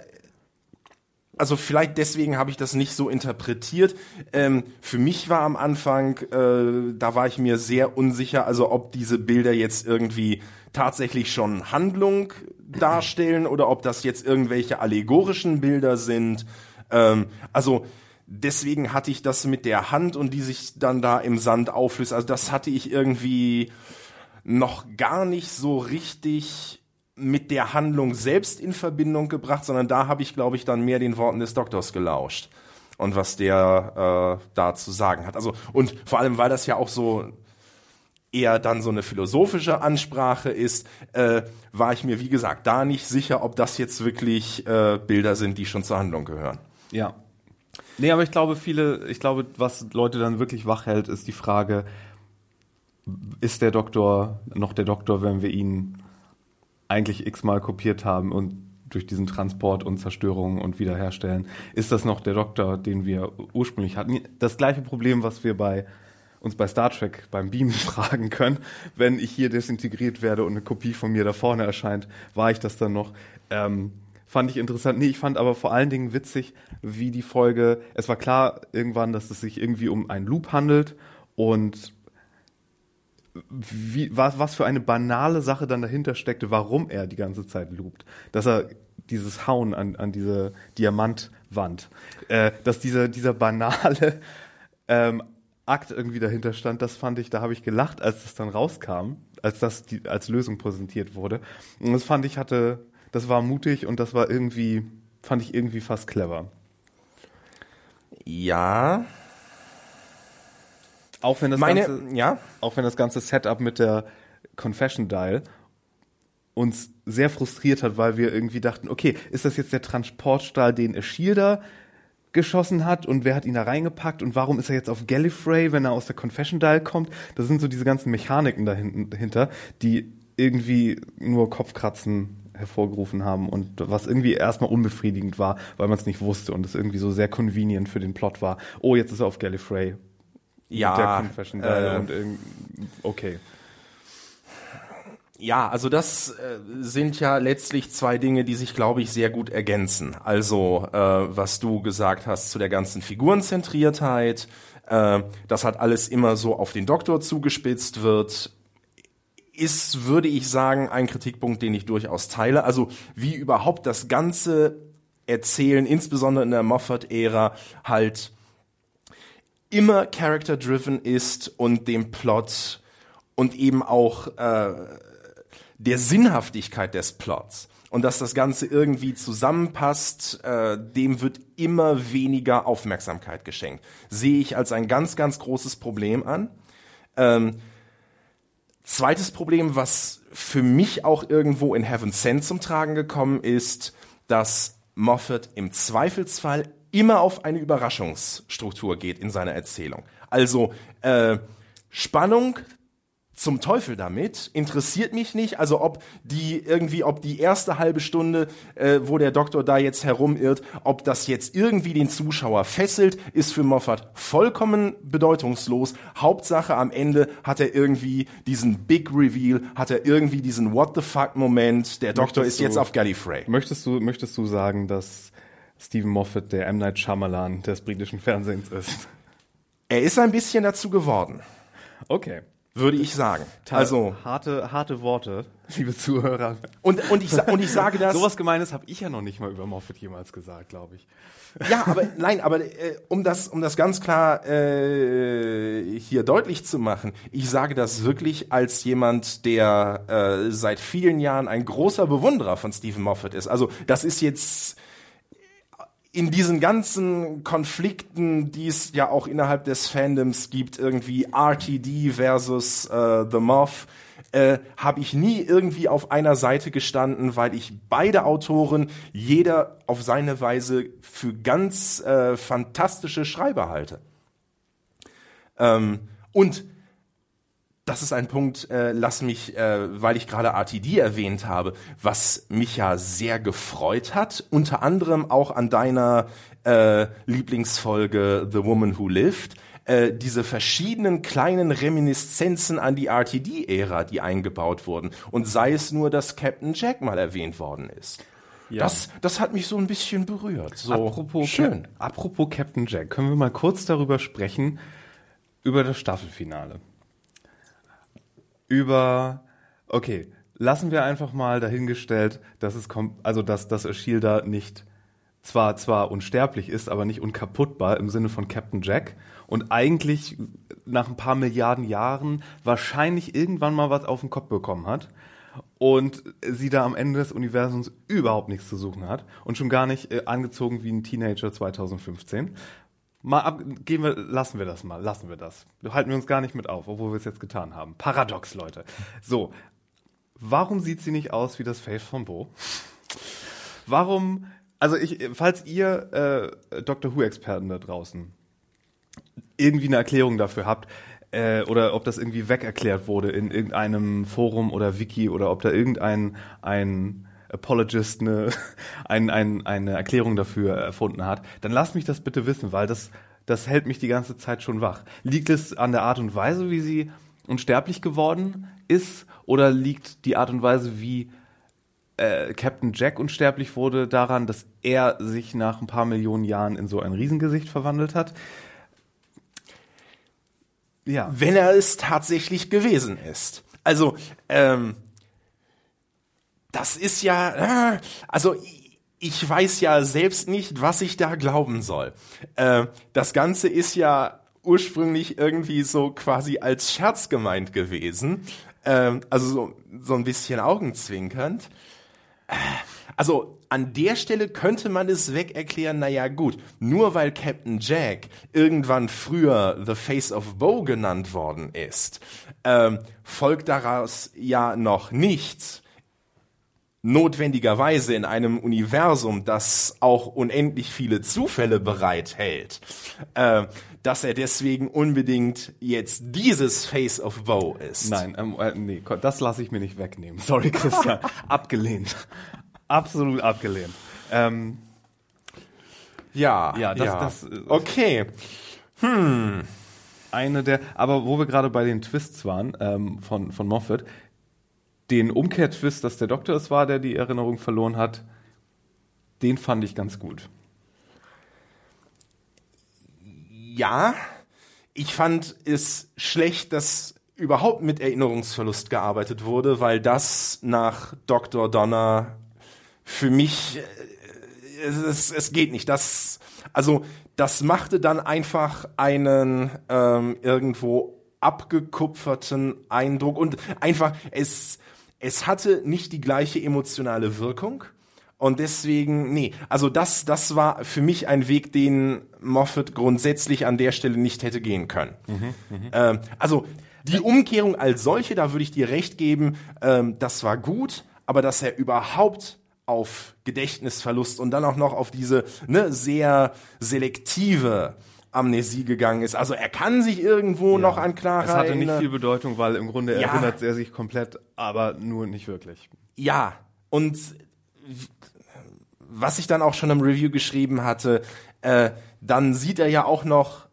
also vielleicht deswegen habe ich das nicht so interpretiert. Ähm, für mich war am Anfang, äh, da war ich mir sehr unsicher, also ob diese Bilder jetzt irgendwie tatsächlich schon Handlung darstellen oder ob das jetzt irgendwelche allegorischen Bilder sind. Ähm, also deswegen hatte ich das mit der Hand und die sich dann da im Sand auflöst. Also das hatte ich irgendwie noch gar nicht so richtig mit der Handlung selbst in Verbindung gebracht, sondern da habe ich, glaube ich, dann mehr den Worten des Doktors gelauscht und was der äh, da zu sagen hat. Also und vor allem, weil das ja auch so eher dann so eine philosophische Ansprache ist, äh, war ich mir, wie gesagt, da nicht sicher, ob das jetzt wirklich äh, Bilder sind, die schon zur Handlung gehören. Ja. Nee, aber ich glaube, viele, ich glaube, was Leute dann wirklich wach hält, ist die Frage, ist der Doktor noch der Doktor, wenn wir ihn eigentlich x-mal kopiert haben und durch diesen Transport und Zerstörung und Wiederherstellen, ist das noch der Doktor, den wir ursprünglich hatten? Das gleiche Problem, was wir bei uns bei Star Trek beim Beamen fragen können, wenn ich hier desintegriert werde und eine Kopie von mir da vorne erscheint, war ich das dann noch? Ähm, fand ich interessant. Nee, ich fand aber vor allen Dingen witzig, wie die Folge, es war klar irgendwann, dass es sich irgendwie um einen Loop handelt und wie, was, was für eine banale Sache dann dahinter steckte, warum er die ganze Zeit loopt. Dass er dieses Hauen an, an diese Diamantwand, äh, dass dieser, dieser banale ähm, Akt irgendwie dahinter stand, das fand ich, da habe ich gelacht, als das dann rauskam, als das die, als Lösung präsentiert wurde. Und das fand ich hatte, das war mutig und das war irgendwie, fand ich irgendwie fast clever. Ja, Auch wenn das meine, Ganze, ja, auch wenn das ganze Setup mit der Confession Dial uns sehr frustriert hat, weil wir irgendwie dachten, okay, ist das jetzt der Transportstahl, den Ashilda geschossen hat und wer hat ihn da reingepackt und warum ist er jetzt auf Gallifrey, wenn er aus der Confession Dial kommt? Das sind so diese ganzen Mechaniken dahinter, die irgendwie nur Kopfkratzen hervorgerufen haben und was irgendwie erstmal unbefriedigend war, weil man es nicht wusste und es irgendwie so sehr convenient für den Plot war. Oh, jetzt ist er auf Gallifrey ja, mit der Confession Dial äh, und okay. Ja, also das äh, sind ja letztlich zwei Dinge, die sich, glaube ich, sehr gut ergänzen. Also, äh, was du gesagt hast zu der ganzen Figurenzentriertheit, äh, das hat alles immer so auf den Doktor zugespitzt wird. ist, würde ich sagen, ein Kritikpunkt, den ich durchaus teile. Also wie überhaupt das ganze Erzählen, insbesondere in der Moffat-Ära, halt immer character-driven ist und dem Plot und eben auch äh, der Sinnhaftigkeit des Plots und dass das Ganze irgendwie zusammenpasst, äh, dem wird immer weniger Aufmerksamkeit geschenkt. Sehe ich als ein ganz, ganz großes Problem an. Ähm, zweites Problem, was für mich auch irgendwo in Heaven Sent zum Tragen gekommen ist, dass Moffat im Zweifelsfall immer auf eine Überraschungsstruktur geht in seiner Erzählung. Also äh, Spannung, zum Teufel damit, interessiert mich nicht. Also ob die irgendwie, ob die erste halbe Stunde, äh, wo der Doktor da jetzt herumirrt, ob das jetzt irgendwie den Zuschauer fesselt, ist für Moffat vollkommen bedeutungslos. Hauptsache am Ende hat er irgendwie diesen Big Reveal, hat er irgendwie diesen What the fuck Moment. Der Doktor möchtest ist jetzt auf Gallifrey. Möchtest du, möchtest du sagen, dass Stephen Moffat der M. Night Shyamalan des britischen Fernsehens ist? Er ist ein bisschen dazu geworden. Okay würde ich sagen. Also harte, harte Worte, liebe Zuhörer. Und, und, ich, und ich sage das. Sowas Gemeines habe ich ja noch nicht mal über Moffat jemals gesagt, glaube ich. Ja, aber nein, aber äh, um das, um das ganz klar äh, hier deutlich zu machen, ich sage das wirklich als jemand, der äh, seit vielen Jahren ein großer Bewunderer von Stephen Moffat ist. Also das ist jetzt in diesen ganzen Konflikten, die es ja auch innerhalb des Fandoms gibt, irgendwie RTD versus äh, The Moth, äh, habe ich nie irgendwie auf einer Seite gestanden, weil ich beide Autoren, jeder auf seine Weise, für ganz äh, fantastische Schreiber halte. Ähm, und das ist ein Punkt, äh, lass mich, äh, weil ich gerade RTD erwähnt habe, was mich ja sehr gefreut hat, unter anderem auch an deiner äh, Lieblingsfolge The Woman Who Lived, äh, diese verschiedenen kleinen Reminiszenzen an die RTD-Ära, die eingebaut wurden. Und sei es nur, dass Captain Jack mal erwähnt worden ist. Ja. Das, das hat mich so ein bisschen berührt. So apropos schön. Cap apropos Captain Jack, können wir mal kurz darüber sprechen, über das Staffelfinale über, okay, lassen wir einfach mal dahingestellt, dass es kommt, also dass, dass Ashilda nicht zwar zwar unsterblich ist, aber nicht unkaputtbar im Sinne von Captain Jack. Und eigentlich nach ein paar Milliarden Jahren wahrscheinlich irgendwann mal was auf den Kopf bekommen hat und sie da am Ende des Universums überhaupt nichts zu suchen hat und schon gar nicht äh, angezogen wie ein Teenager 2015, Mal ab, gehen wir, lassen wir das mal, lassen wir das. Halten wir uns gar nicht mit auf, obwohl wir es jetzt getan haben. Paradox, Leute. So. Warum sieht sie nicht aus wie das Face von Bo? Warum, also ich, falls ihr äh, Doctor Who-Experten da draußen irgendwie eine Erklärung dafür habt, äh, oder ob das irgendwie wegerklärt wurde in irgendeinem Forum oder Wiki oder ob da irgendein ein Apologist eine, ein, ein, eine Erklärung dafür erfunden hat, dann lasst mich das bitte wissen, weil das, das hält mich die ganze Zeit schon wach. Liegt es an der Art und Weise, wie sie unsterblich geworden ist, oder liegt die Art und Weise, wie äh, Captain Jack unsterblich wurde, daran, dass er sich nach ein paar Millionen Jahren in so ein Riesengesicht verwandelt hat? Ja. Wenn er es tatsächlich gewesen ist. Also, ähm, das ist ja, äh, also ich weiß ja selbst nicht, was ich da glauben soll. Äh, das Ganze ist ja ursprünglich irgendwie so quasi als Scherz gemeint gewesen. Äh, also so, so ein bisschen augenzwinkernd. Äh, also an der Stelle könnte man es weg erklären, naja gut, nur weil Captain Jack irgendwann früher The Face of Bo genannt worden ist, ähm, folgt daraus ja noch nichts, notwendigerweise in einem Universum, das auch unendlich viele Zufälle bereithält, äh, dass er deswegen unbedingt jetzt dieses Face of Woe ist. Nein, ähm, äh, nee, das lasse ich mir nicht wegnehmen. Sorry, Christian. abgelehnt. Absolut abgelehnt. Ähm, ja, ja, das, ja. das äh, okay. Hm. Eine der, aber wo wir gerade bei den Twists waren ähm, von, von Moffat, den Umkehrtwist, dass der Doktor es war, der die Erinnerung verloren hat, den fand ich ganz gut. Ja, ich fand es schlecht, dass überhaupt mit Erinnerungsverlust gearbeitet wurde, weil das nach Dr. Donner für mich äh, es, es, geht nicht. Das also das machte dann einfach einen ähm, irgendwo abgekupferten Eindruck und einfach es es hatte nicht die gleiche emotionale Wirkung. Und deswegen, nee, also das, das war für mich ein Weg, den Moffat grundsätzlich an der Stelle nicht hätte gehen können. Mhm, ähm, also die Umkehrung als solche, da würde ich dir recht geben, ähm, das war gut, aber dass er überhaupt auf Gedächtnisverlust und dann auch noch auf diese ne, sehr selektive Amnesie gegangen ist. Also er kann sich irgendwo ja. noch an Clara Es hatte nicht viel Bedeutung, weil im Grunde ja. erinnert er sich komplett, aber nur nicht wirklich. Ja, und was ich dann auch schon im Review geschrieben hatte, äh, dann sieht er ja auch noch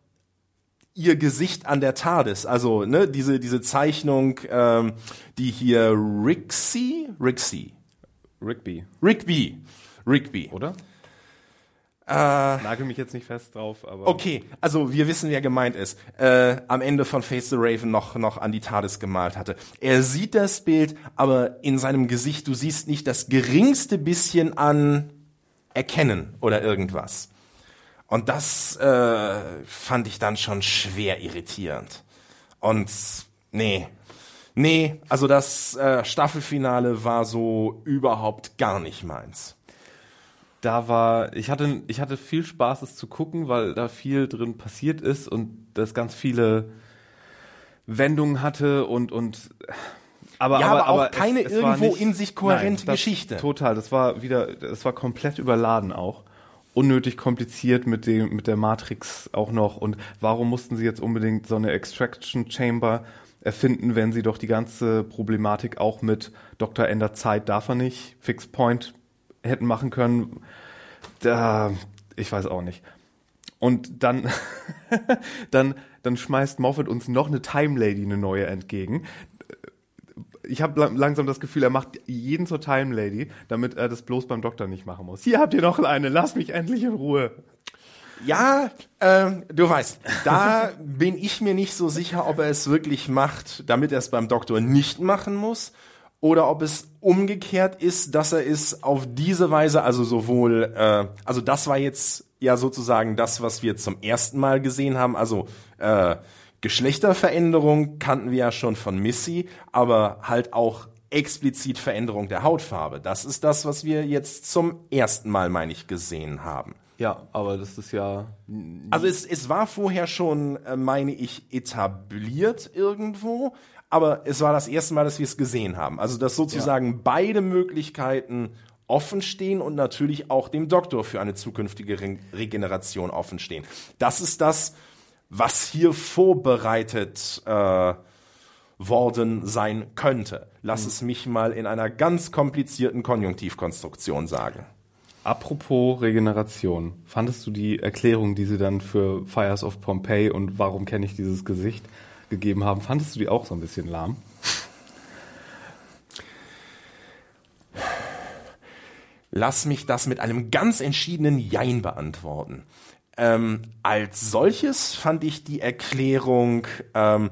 ihr Gesicht an der TARDIS, also ne, diese diese Zeichnung, ähm, die hier Rixie, Rixie, Rigby, Rigby, Rigby, oder? Äh, Nagel mich jetzt nicht fest drauf, aber. Okay, also wir wissen, wer gemeint ist. Äh, am Ende von Face the Raven noch, noch an die TARDIS gemalt hatte. Er sieht das Bild, aber in seinem Gesicht, du siehst nicht das geringste bisschen an Erkennen oder irgendwas. Und das äh, fand ich dann schon schwer irritierend. Und nee, nee, also das äh, Staffelfinale war so überhaupt gar nicht meins da war, ich hatte, ich hatte viel Spaß, es zu gucken, weil da viel drin passiert ist und das ganz viele Wendungen hatte und, und, aber, ja, aber, aber, auch keine es, es irgendwo nicht, in sich kohärente nein, Geschichte. Total, das war wieder, das war komplett überladen auch. Unnötig kompliziert mit dem, mit der Matrix auch noch und warum mussten sie jetzt unbedingt so eine Extraction Chamber erfinden, wenn sie doch die ganze Problematik auch mit Dr. Ender Zeit darf er nicht, Fixed Point hätten machen können, da, ich weiß auch nicht. Und dann, dann, dann schmeißt Moffat uns noch eine Time Lady, eine neue entgegen. Ich habe langsam das Gefühl, er macht jeden zur Time Lady, damit er das bloß beim Doktor nicht machen muss. Hier habt ihr noch eine, lass mich endlich in Ruhe. Ja, ähm, du weißt, da bin ich mir nicht so sicher, ob er es wirklich macht, damit er es beim Doktor nicht machen muss oder ob es umgekehrt ist, dass er es auf diese Weise, also sowohl, äh, also das war jetzt ja sozusagen das, was wir zum ersten Mal gesehen haben, also äh, Geschlechterveränderung kannten wir ja schon von Missy, aber halt auch explizit Veränderung der Hautfarbe. Das ist das, was wir jetzt zum ersten Mal, meine ich, gesehen haben. Ja, aber das ist ja. Also es, es war vorher schon, äh, meine ich, etabliert irgendwo, aber es war das erste Mal, dass wir es gesehen haben. Also dass sozusagen ja. beide Möglichkeiten offen stehen und natürlich auch dem Doktor für eine zukünftige Re Regeneration offen stehen. Das ist das, was hier vorbereitet äh, worden sein könnte. Lass mhm. es mich mal in einer ganz komplizierten Konjunktivkonstruktion sagen. Apropos Regeneration, fandest du die Erklärung, die sie dann für Fires of Pompeii und warum kenne ich dieses Gesicht gegeben haben, fandest du die auch so ein bisschen lahm? Lass mich das mit einem ganz entschiedenen Jein beantworten. Ähm, als solches fand ich die Erklärung, ähm,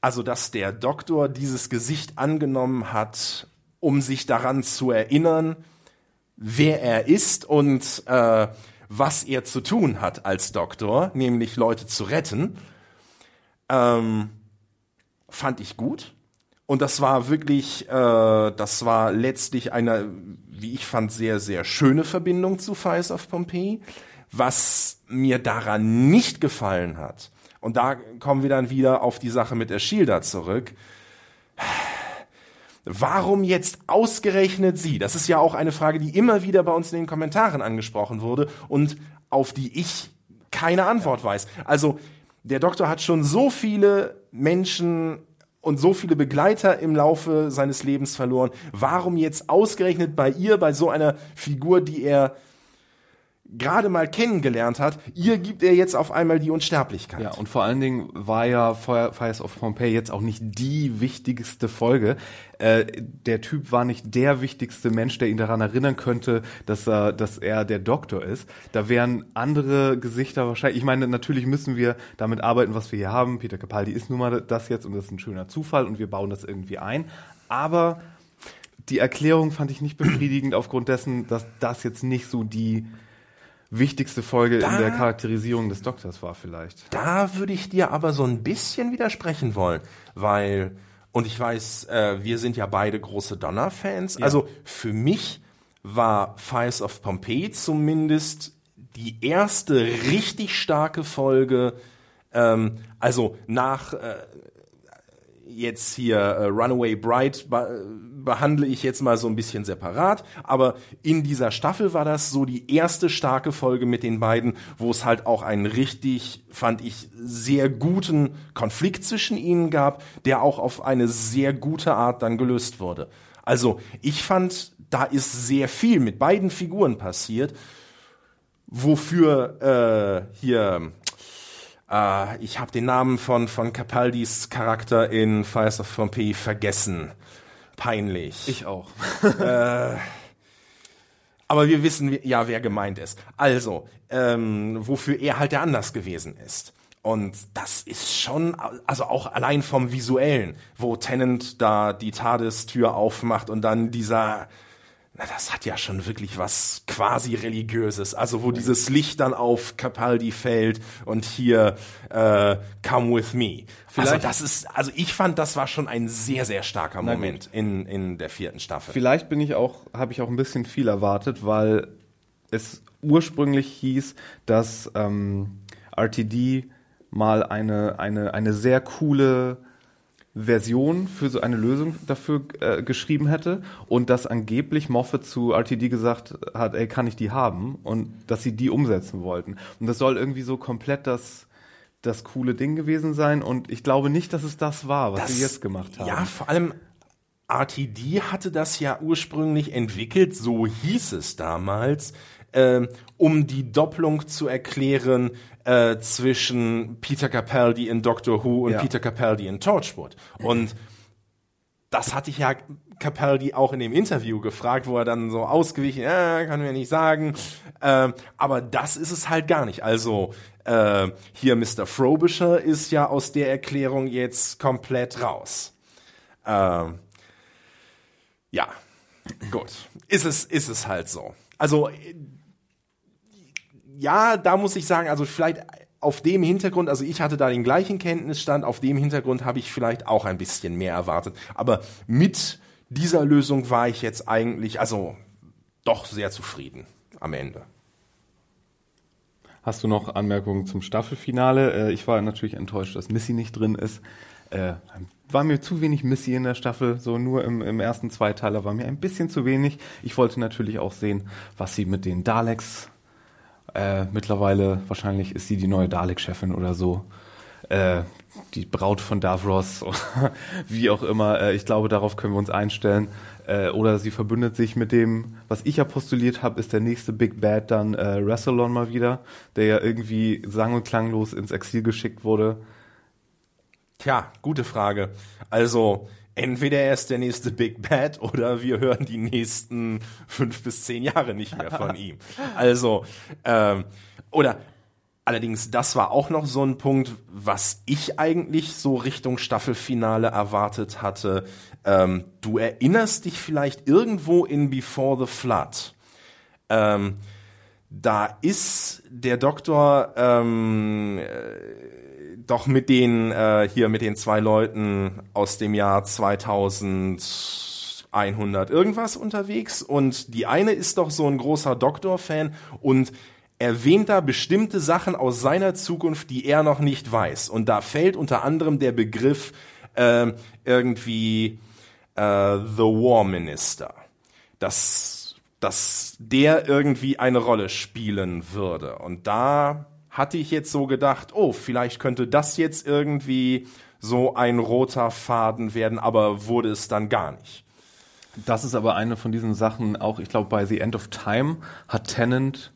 also dass der Doktor dieses Gesicht angenommen hat, um sich daran zu erinnern, wer er ist und äh, was er zu tun hat als Doktor, nämlich Leute zu retten ähm, fand ich gut. Und das war wirklich, äh, das war letztlich eine, wie ich fand, sehr, sehr schöne Verbindung zu Fires of Pompeii. Was mir daran nicht gefallen hat, und da kommen wir dann wieder auf die Sache mit der Shielder zurück. Warum jetzt ausgerechnet sie? Das ist ja auch eine Frage, die immer wieder bei uns in den Kommentaren angesprochen wurde und auf die ich keine Antwort weiß. Also der Doktor hat schon so viele Menschen und so viele Begleiter im Laufe seines Lebens verloren. Warum jetzt ausgerechnet bei ihr, bei so einer Figur, die er gerade mal kennengelernt hat, ihr gibt er jetzt auf einmal die Unsterblichkeit. Ja, und vor allen Dingen war ja Fires of Pompeii jetzt auch nicht die wichtigste Folge. Äh, der Typ war nicht der wichtigste Mensch, der ihn daran erinnern könnte, dass er, dass er der Doktor ist. Da wären andere Gesichter wahrscheinlich. Ich meine, natürlich müssen wir damit arbeiten, was wir hier haben. Peter Capaldi ist nun mal das jetzt und das ist ein schöner Zufall und wir bauen das irgendwie ein. Aber die Erklärung fand ich nicht befriedigend aufgrund dessen, dass das jetzt nicht so die wichtigste Folge da, in der Charakterisierung des Doktors war vielleicht. Da würde ich dir aber so ein bisschen widersprechen wollen, weil und ich weiß, äh, wir sind ja beide große Donner-Fans. Ja. Also für mich war Fires of Pompeii zumindest die erste richtig starke Folge. Ähm, also nach äh, jetzt hier äh, Runaway Bride be behandle ich jetzt mal so ein bisschen separat, aber in dieser Staffel war das so die erste starke Folge mit den beiden, wo es halt auch einen richtig, fand ich, sehr guten Konflikt zwischen ihnen gab, der auch auf eine sehr gute Art dann gelöst wurde. Also ich fand, da ist sehr viel mit beiden Figuren passiert, wofür äh, hier Uh, ich habe den Namen von, von Capaldis Charakter in Fires of Pompeii vergessen. Peinlich. Ich auch. äh, aber wir wissen ja, wer gemeint ist. Also, ähm, wofür er halt der anders gewesen ist. Und das ist schon, also auch allein vom Visuellen, wo Tennant da die TARDIS-Tür aufmacht und dann dieser na, das hat ja schon wirklich was quasi religiöses. Also wo dieses Licht dann auf Capaldi fällt und hier äh, Come with me. Also Vielleicht also das ist, also ich fand, das war schon ein sehr sehr starker Moment in in der vierten Staffel. Vielleicht bin ich auch, habe ich auch ein bisschen viel erwartet, weil es ursprünglich hieß, dass ähm, RTD mal eine eine eine sehr coole Version für so eine Lösung dafür äh, geschrieben hätte und dass angeblich Moffat zu RTD gesagt hat, ey, kann ich die haben und dass sie die umsetzen wollten. Und das soll irgendwie so komplett das das coole Ding gewesen sein und ich glaube nicht, dass es das war, was das, sie jetzt gemacht haben. Ja, vor allem RTD hatte das ja ursprünglich entwickelt, so hieß es damals, äh, um die Doppelung zu erklären äh, zwischen Peter Capaldi in Doctor Who und ja. Peter Capaldi in Torchwood. Und das hatte ich ja Capaldi auch in dem Interview gefragt, wo er dann so ausgewichen, äh, kann mir nicht sagen. Äh, aber das ist es halt gar nicht. Also äh, hier Mr. Frobisher ist ja aus der Erklärung jetzt komplett raus. Äh, ja, gut. Ist es, ist es halt so. Also ja, da muss ich sagen, also vielleicht auf dem Hintergrund, also ich hatte da den gleichen Kenntnisstand, auf dem Hintergrund habe ich vielleicht auch ein bisschen mehr erwartet. Aber mit dieser Lösung war ich jetzt eigentlich, also doch sehr zufrieden am Ende. Hast du noch Anmerkungen zum Staffelfinale? Äh, ich war natürlich enttäuscht, dass Missy nicht drin ist. Äh, war mir zu wenig Missy in der Staffel, so nur im, im ersten Zweiteiler war mir ein bisschen zu wenig. Ich wollte natürlich auch sehen, was sie mit den Daleks äh, mittlerweile, wahrscheinlich ist sie die neue Dalek-Chefin oder so. Äh, die Braut von Davros, wie auch immer. Äh, ich glaube, darauf können wir uns einstellen. Äh, oder sie verbündet sich mit dem, was ich ja postuliert habe, ist der nächste Big Bad dann äh, Rassilon mal wieder, der ja irgendwie sang- und klanglos ins Exil geschickt wurde. Tja, gute Frage. Also, entweder er ist der nächste Big Bad oder wir hören die nächsten fünf bis zehn Jahre nicht mehr von ihm. Also, ähm, oder allerdings, das war auch noch so ein Punkt, was ich eigentlich so Richtung Staffelfinale erwartet hatte. Ähm, du erinnerst dich vielleicht irgendwo in Before the Flood. Ähm, da ist der Doktor ähm, doch mit den äh, hier mit den zwei Leuten aus dem Jahr 2100 irgendwas unterwegs. Und die eine ist doch so ein großer Doktor-Fan und erwähnt da bestimmte Sachen aus seiner Zukunft, die er noch nicht weiß. Und da fällt unter anderem der Begriff äh, irgendwie äh, The War Minister, dass dass der irgendwie eine Rolle spielen würde. Und da hatte ich jetzt so gedacht, oh, vielleicht könnte das jetzt irgendwie so ein roter Faden werden, aber wurde es dann gar nicht. Das ist aber eine von diesen Sachen, auch ich glaube bei The End of Time hat Tennant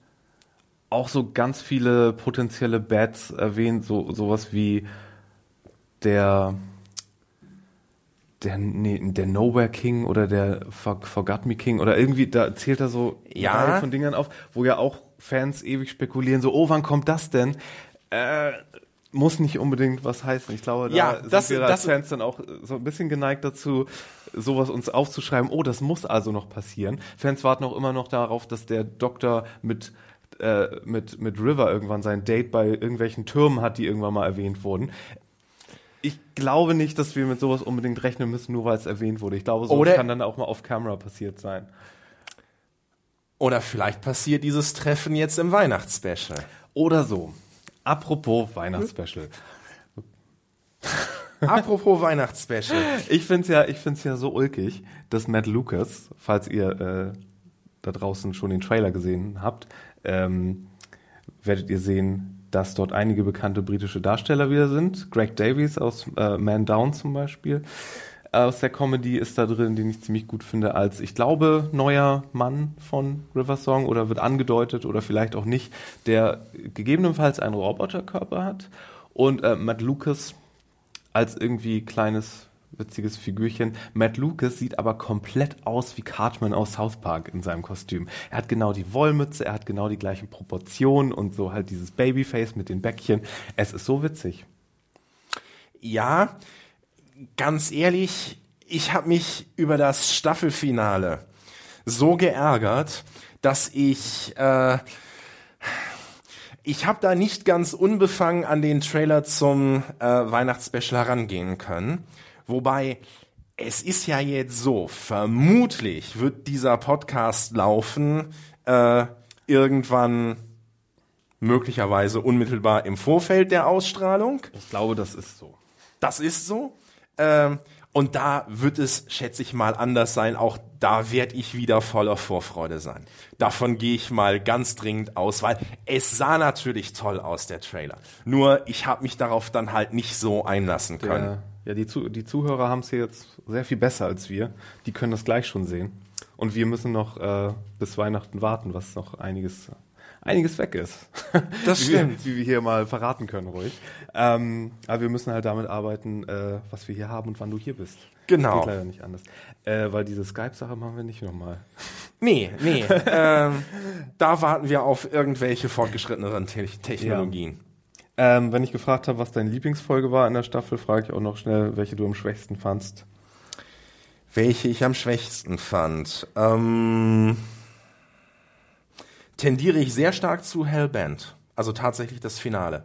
auch so ganz viele potenzielle Bats erwähnt, so sowas wie der der, nee, der Nowhere King oder der For Forgot Me King oder irgendwie, da zählt er so Ja. eine Reihe von Dingern auf, wo ja auch Fans ewig spekulieren, so, oh, wann kommt das denn? Äh, muss nicht unbedingt was heißen. Ich glaube, da Ja, sind das- wir als das- Fans dann auch so ein bisschen geneigt dazu, sowas uns aufzuschreiben, oh, das muss also noch passieren. Fans warten auch immer noch darauf, dass der Doktor mit äh, mit, mit River irgendwann sein Date bei irgendwelchen Türmen hat, die irgendwann mal erwähnt wurden. Ich glaube nicht, dass wir mit sowas unbedingt rechnen müssen, nur weil es erwähnt wurde. Ich glaube, sowas Oder- kann dann auch mal auf Camera passiert sein. Oder vielleicht passiert dieses Treffen jetzt im Weihnachtsspecial. Oder so. Apropos Weihnachtsspecial. Apropos Weihnachtsspecial. Ich finde es ja, ich find's ja so ulkig, dass Matt Lucas, falls ihr äh, da draußen schon den Trailer gesehen habt, ähm, werdet ihr sehen, dass dort einige bekannte britische Darsteller wieder sind. Greg Davies aus äh, Man Down zum Beispiel. Aus der Comedy ist da drin, den ich ziemlich gut finde, als ich glaube, neuer Mann von River Song oder wird angedeutet oder vielleicht auch nicht, der gegebenenfalls einen Roboterkörper hat. Und äh, Matt Lucas als irgendwie kleines witziges Figürchen. Matt Lucas sieht aber komplett aus wie Cartman aus South Park in seinem Kostüm. Er hat genau die Wollmütze, er hat genau die gleichen Proportionen und so halt dieses Babyface mit den Bäckchen. Es ist so witzig. Ja, ganz ehrlich, ich habe mich über das Staffelfinale so geärgert, dass ich äh, ich habe da nicht ganz unbefangen an den Trailer zum äh, Weihnachtsspecial herangehen können. Wobei es ist ja jetzt so, vermutlich wird dieser Podcast laufen äh, irgendwann möglicherweise unmittelbar im Vorfeld der Ausstrahlung. Ich glaube, das ist so. Das ist so. Ähm, und da wird es, schätze ich mal, anders sein. Auch da werde ich wieder voller Vorfreude sein. Davon gehe ich mal ganz dringend aus, weil es sah natürlich toll aus, der Trailer. Nur ich habe mich darauf dann halt nicht so einlassen können. Der, ja, die, Zu die Zuhörer haben es hier jetzt sehr viel besser als wir. Die können das gleich schon sehen. Und wir müssen noch äh, bis Weihnachten warten, was noch einiges, einiges weg ist. Das wie stimmt. wie wir hier mal verraten können, ruhig. Ähm, aber wir müssen halt damit arbeiten, äh, was wir hier haben und wann du hier bist. Genau. Das geht leider nicht anders. Äh, weil diese Skype-Sache machen wir nicht nochmal. Nee, nee. ähm, da warten wir auf irgendwelche fortgeschritteneren Te Technologien. Ähm, wenn ich gefragt habe, was deine Lieblingsfolge war in der Staffel, frage ich auch noch schnell, welche du am schwächsten fandst. Welche ich am schwächsten fand. Ähm, tendiere ich sehr stark zu Hellbent. Also tatsächlich das Finale.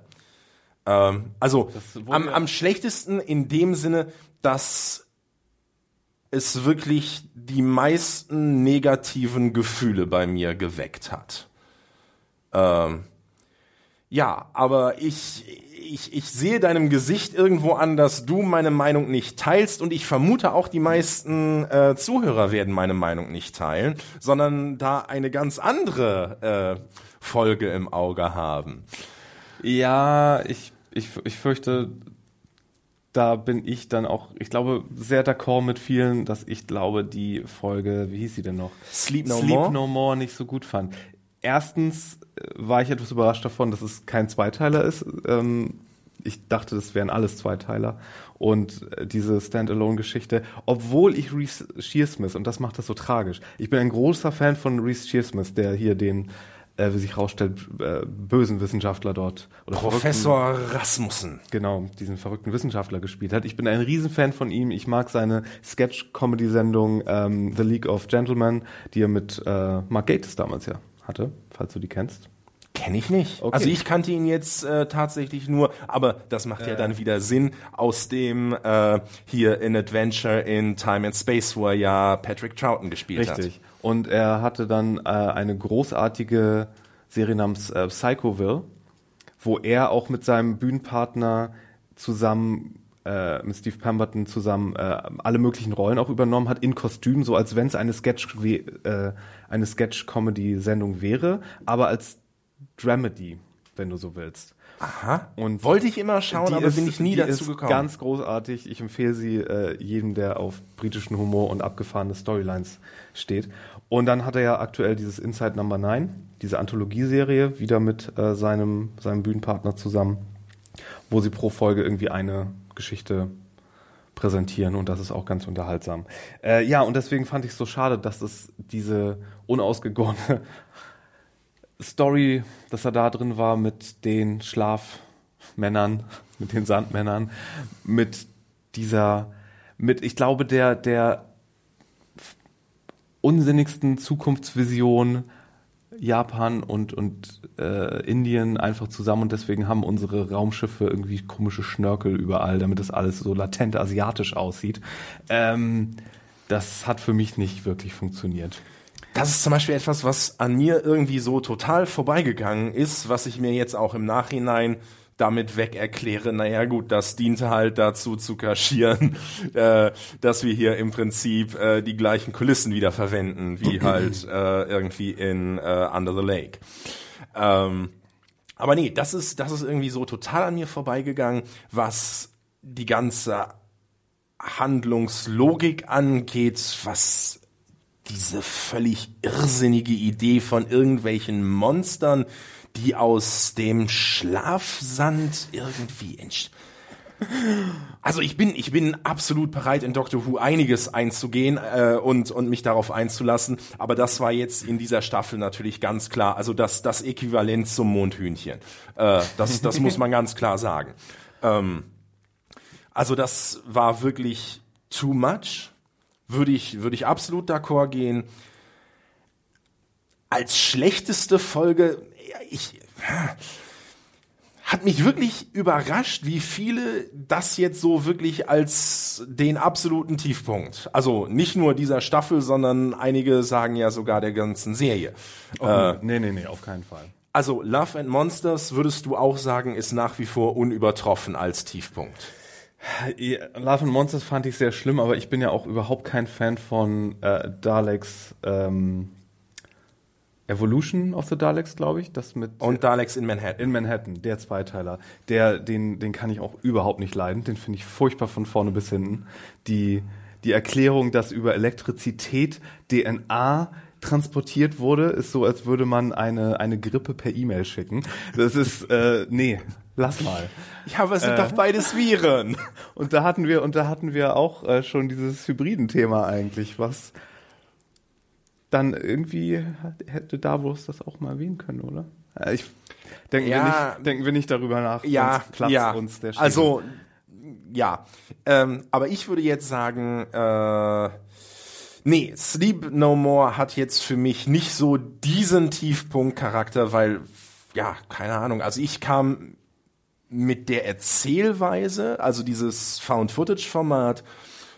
Ähm, also am, am schlechtesten in dem Sinne, dass es wirklich die meisten negativen Gefühle bei mir geweckt hat. Ähm, ja, aber ich, ich, ich sehe deinem Gesicht irgendwo an, dass du meine Meinung nicht teilst und ich vermute auch die meisten äh, Zuhörer werden meine Meinung nicht teilen, sondern da eine ganz andere äh, Folge im Auge haben. Ja, ich, ich, ich fürchte, da bin ich dann auch, ich glaube, sehr d'accord mit vielen, dass ich glaube, die Folge, wie hieß sie denn noch? Sleep No Sleep More? No More nicht so gut fand. Erstens äh, war ich etwas überrascht davon, dass es kein Zweiteiler ist. Ähm, ich dachte, das wären alles Zweiteiler. Und äh, diese Standalone-Geschichte, obwohl ich Reese Shearsmith, und das macht das so tragisch, ich bin ein großer Fan von Reese Shearsmith, der hier den, äh, wie sich rausstellt, äh, bösen Wissenschaftler dort. Oder Professor Rasmussen. genau, diesen verrückten Wissenschaftler gespielt hat. Ich bin ein Riesenfan von ihm. Ich mag seine Sketch-Comedy-Sendung ähm, The League of Gentlemen, die er mit äh, Mark Gatiss damals ja hatte, falls du die kennst. Kenne ich nicht. Okay. Also ich kannte ihn jetzt äh, tatsächlich nur, aber das macht ja dann wieder Sinn aus dem äh, hier in Adventure in Time and Space, wo er ja Patrick Troughton gespielt hat. Richtig. Und er hatte dann äh, eine großartige Serie namens äh, Psychoville, wo er auch mit seinem Bühnenpartner zusammen äh, mit Steve Pemberton zusammen äh, alle möglichen Rollen auch übernommen hat in Kostüm, so als wenn es eine Sketch äh, eine Sketch Comedy Sendung wäre, aber als Dramedy, wenn du so willst. Aha. Und Wollte ich immer schauen, aber ist, bin ich nie die dazu ist gekommen. Ganz großartig. Ich empfehle sie äh, jedem, der auf britischen Humor und abgefahrene Storylines steht. Und dann hat er ja aktuell dieses Inside Number 9, diese Anthologieserie, wieder mit äh, seinem, seinem Bühnenpartner zusammen, wo sie pro Folge irgendwie eine Geschichte präsentieren und das ist auch ganz unterhaltsam. Äh, ja, und deswegen fand ich es so schade, dass es diese unausgegorene Story, dass er da drin war mit den Schlafmännern, mit den Sandmännern, mit dieser, mit, ich glaube, der, der unsinnigsten Zukunftsvision Japan und, und äh, Indien einfach zusammen und deswegen haben unsere Raumschiffe irgendwie komische Schnörkel überall, damit das alles so latent asiatisch aussieht. Ähm, das hat für mich nicht wirklich funktioniert. Das ist zum Beispiel etwas, was an mir irgendwie so total vorbeigegangen ist, was ich mir jetzt auch im Nachhinein damit weg erkläre, naja gut, das diente halt dazu zu kaschieren, äh, dass wir hier im Prinzip äh, die gleichen Kulissen wieder verwenden, wie halt äh, irgendwie in äh, Under the Lake. Ähm, aber nee, das ist, das ist irgendwie so total an mir vorbeigegangen, was die ganze Handlungslogik angeht, was diese völlig irrsinnige Idee von irgendwelchen Monstern, die aus dem Schlafsand irgendwie entstehen. Also ich bin, ich bin absolut bereit, in Doctor Who einiges einzugehen äh, und, und mich darauf einzulassen. Aber das war jetzt in dieser Staffel natürlich ganz klar, also das, das Äquivalent zum Mondhühnchen. Äh, das, das muss man ganz klar sagen. Ähm, also das war wirklich too much. Würde ich, würde ich absolut d'accord gehen. Als schlechteste Folge, ich, hat mich wirklich überrascht, wie viele das jetzt so wirklich als den absoluten Tiefpunkt. Also nicht nur dieser Staffel, sondern einige sagen ja sogar der ganzen Serie. äh, nee, nee, nee, auf keinen Fall. Also Love and Monsters würdest du auch sagen, ist nach wie vor unübertroffen als Tiefpunkt. Love and Monsters fand ich sehr schlimm, aber ich bin ja auch überhaupt kein Fan von äh, Daleks ähm, Evolution of the Daleks, glaube ich. Das mit Und Daleks in Manhattan. in Manhattan, der Zweiteiler. Der, den, den kann ich auch überhaupt nicht leiden. Den finde ich furchtbar von vorne bis hinten. Die, die Erklärung, dass über Elektrizität DNA transportiert wurde, ist so, als würde man eine, eine Grippe per E-Mail schicken. Das ist, äh, nee, lass mal. Ja, aber es sind doch beides Viren. Und da hatten wir, und da hatten wir auch äh, schon dieses Hybriden-Thema eigentlich, was dann irgendwie hätte Davos das auch mal erwähnen können, oder? Äh, ich denken, Ja. wir nicht, denken wir nicht darüber nach, Ja, platzt ja. uns der Schädel. Also, ja. Ähm, aber ich würde jetzt sagen, äh, nee, Sleep No More hat jetzt für mich nicht so diesen Tiefpunkt-Charakter, weil, ja, keine Ahnung. Also ich kam mit der Erzählweise, also dieses Found-Footage-Format,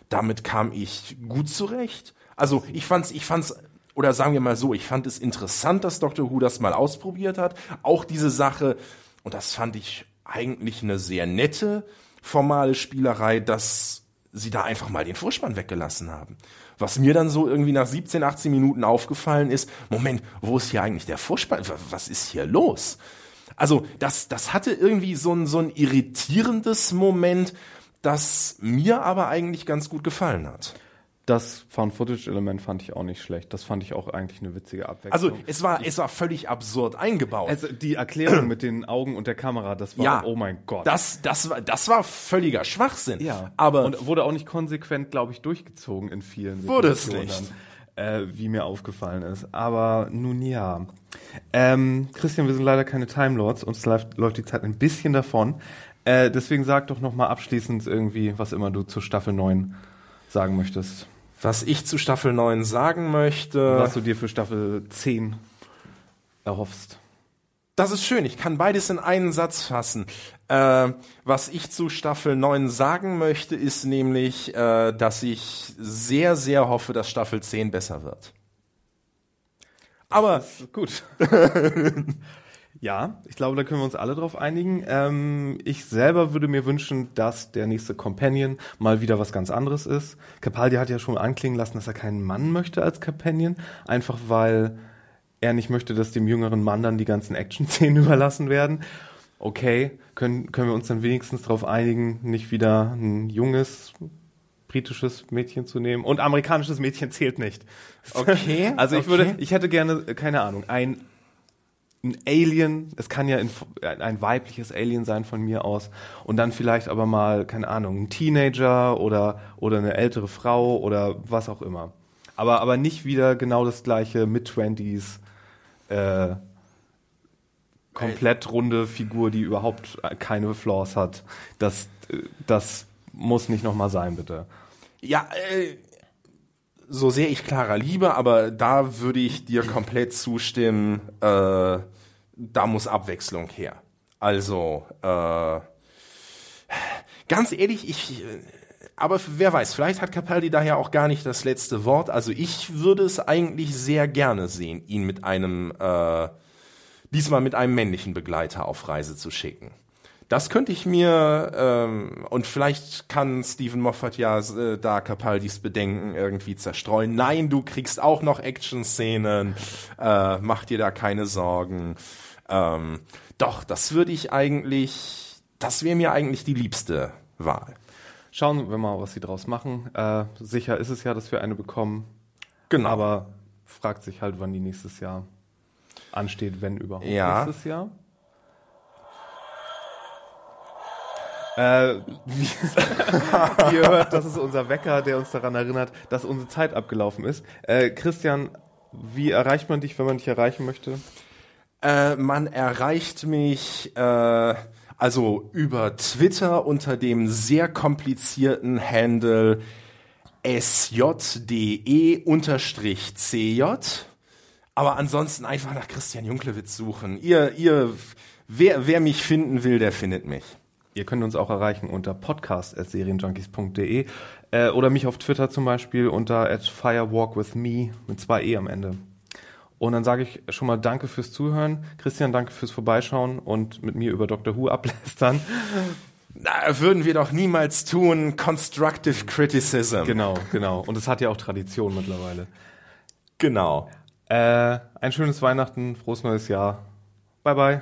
damit kam ich gut zurecht. Also ich fand's, ich fand's, oder sagen wir mal so, ich fand es interessant, dass Dr. Who das mal ausprobiert hat. Auch diese Sache, und das fand ich eigentlich eine sehr nette formale Spielerei, dass sie da einfach mal den Vorspann weggelassen haben. Was mir dann so irgendwie nach 17, 18 Minuten aufgefallen ist, Moment, wo ist hier eigentlich der Vorspann? Wa- Was ist hier los? Also das, das hatte irgendwie so ein, so ein irritierendes Moment, das mir aber eigentlich ganz gut gefallen hat. Das Found-Footage-Element fand ich auch nicht schlecht. Das fand ich auch eigentlich eine witzige Abwechslung. Also es war, es war völlig absurd eingebaut. also die Erklärung mit den Augen und der Kamera, das war, ja, oh mein Gott. Das, das, war, das war völliger Schwachsinn. Ja, aber und wurde auch nicht konsequent, glaube ich, durchgezogen in vielen Wurde es Situationen, Äh, wie mir aufgefallen ist. Aber nun ja. Ähm, Christian, wir sind leider keine Time Lords, uns läuft, läuft die Zeit ein bisschen davon. Äh, deswegen sag doch noch mal abschließend irgendwie, was immer du zur Staffel 9 sagen möchtest. Was ich zu Staffel 9 sagen möchte, Was du dir für Staffel 10 erhoffst. das ist schön, ich kann beides in einen Satz fassen. Äh, was ich zu Staffel 9 sagen möchte, ist nämlich, äh, dass ich sehr, sehr hoffe, dass Staffel 10 besser wird. Aber Gut. ja, ich glaube, da können wir uns alle drauf einigen. Ähm, ich selber würde mir wünschen, dass der nächste Companion mal wieder was ganz anderes ist. Capaldi hat ja schon anklingen lassen, dass er keinen Mann möchte als Companion, einfach weil er nicht möchte, dass dem jüngeren Mann dann die ganzen Action-Szenen überlassen werden. okay, können, können wir uns dann wenigstens darauf einigen, nicht wieder ein junges britisches Mädchen zu nehmen. Und amerikanisches Mädchen zählt nicht. Okay. also ich okay. würde, ich hätte gerne, keine Ahnung, ein, ein Alien, es kann ja ein, weibliches Alien sein von mir aus. Und dann vielleicht aber mal, keine Ahnung, ein Teenager oder, oder eine ältere Frau oder was auch immer. Aber, aber nicht wieder genau das gleiche Mid-Twenties, äh, komplett runde Figur, die überhaupt keine Flaws hat. Das, das muss nicht nochmal sein, bitte. Ja, äh, so sehr ich Clara liebe, aber da würde ich dir komplett zustimmen, äh, da muss Abwechslung her. Also, äh, ganz ehrlich, ich, äh, aber wer weiß, vielleicht hat Capaldi daher auch gar nicht das letzte Wort. Also ich würde es eigentlich sehr gerne sehen, ihn mit einem, äh, diesmal mit einem männlichen Begleiter auf Reise zu schicken. Das könnte ich mir, ähm, und vielleicht kann Stephen Moffat ja äh, da Capaldis Bedenken irgendwie zerstreuen. Nein, du kriegst auch noch Action-Szenen, äh, mach dir da keine Sorgen. Ähm, doch, das würde ich eigentlich, das wäre mir eigentlich die liebste Wahl. Schauen wir mal, was sie draus machen. Äh, sicher ist es ja, dass wir eine bekommen. Genau. Aber fragt sich halt, wann die nächstes Jahr ansteht, wenn überhaupt Ja. nächstes Jahr. Äh, wie, wie ihr hört, das ist unser Wecker, der uns daran erinnert, dass unsere Zeit abgelaufen ist. Äh, Christian, wie erreicht man dich, wenn man dich erreichen möchte? Äh, man erreicht mich äh, also über Twitter unter dem sehr komplizierten Handle sjde-cj. Aber ansonsten einfach nach Christian Junklewitz suchen. Ihr, ihr, wer, wer mich finden will, der findet mich. Ihr könnt uns auch erreichen unter podcast.serienjunkies.de äh, oder mich auf Twitter zum Beispiel unter firewalkwithme mit zwei E am Ende. Und dann sage ich schon mal Danke fürs Zuhören. Christian, danke fürs Vorbeischauen und mit mir über Dr. Who ablästern. Na, würden wir doch niemals tun. Constructive Criticism. Genau, genau. Und es hat ja auch Tradition mittlerweile. Genau. Äh, ein schönes Weihnachten, frohes neues Jahr. Bye, bye.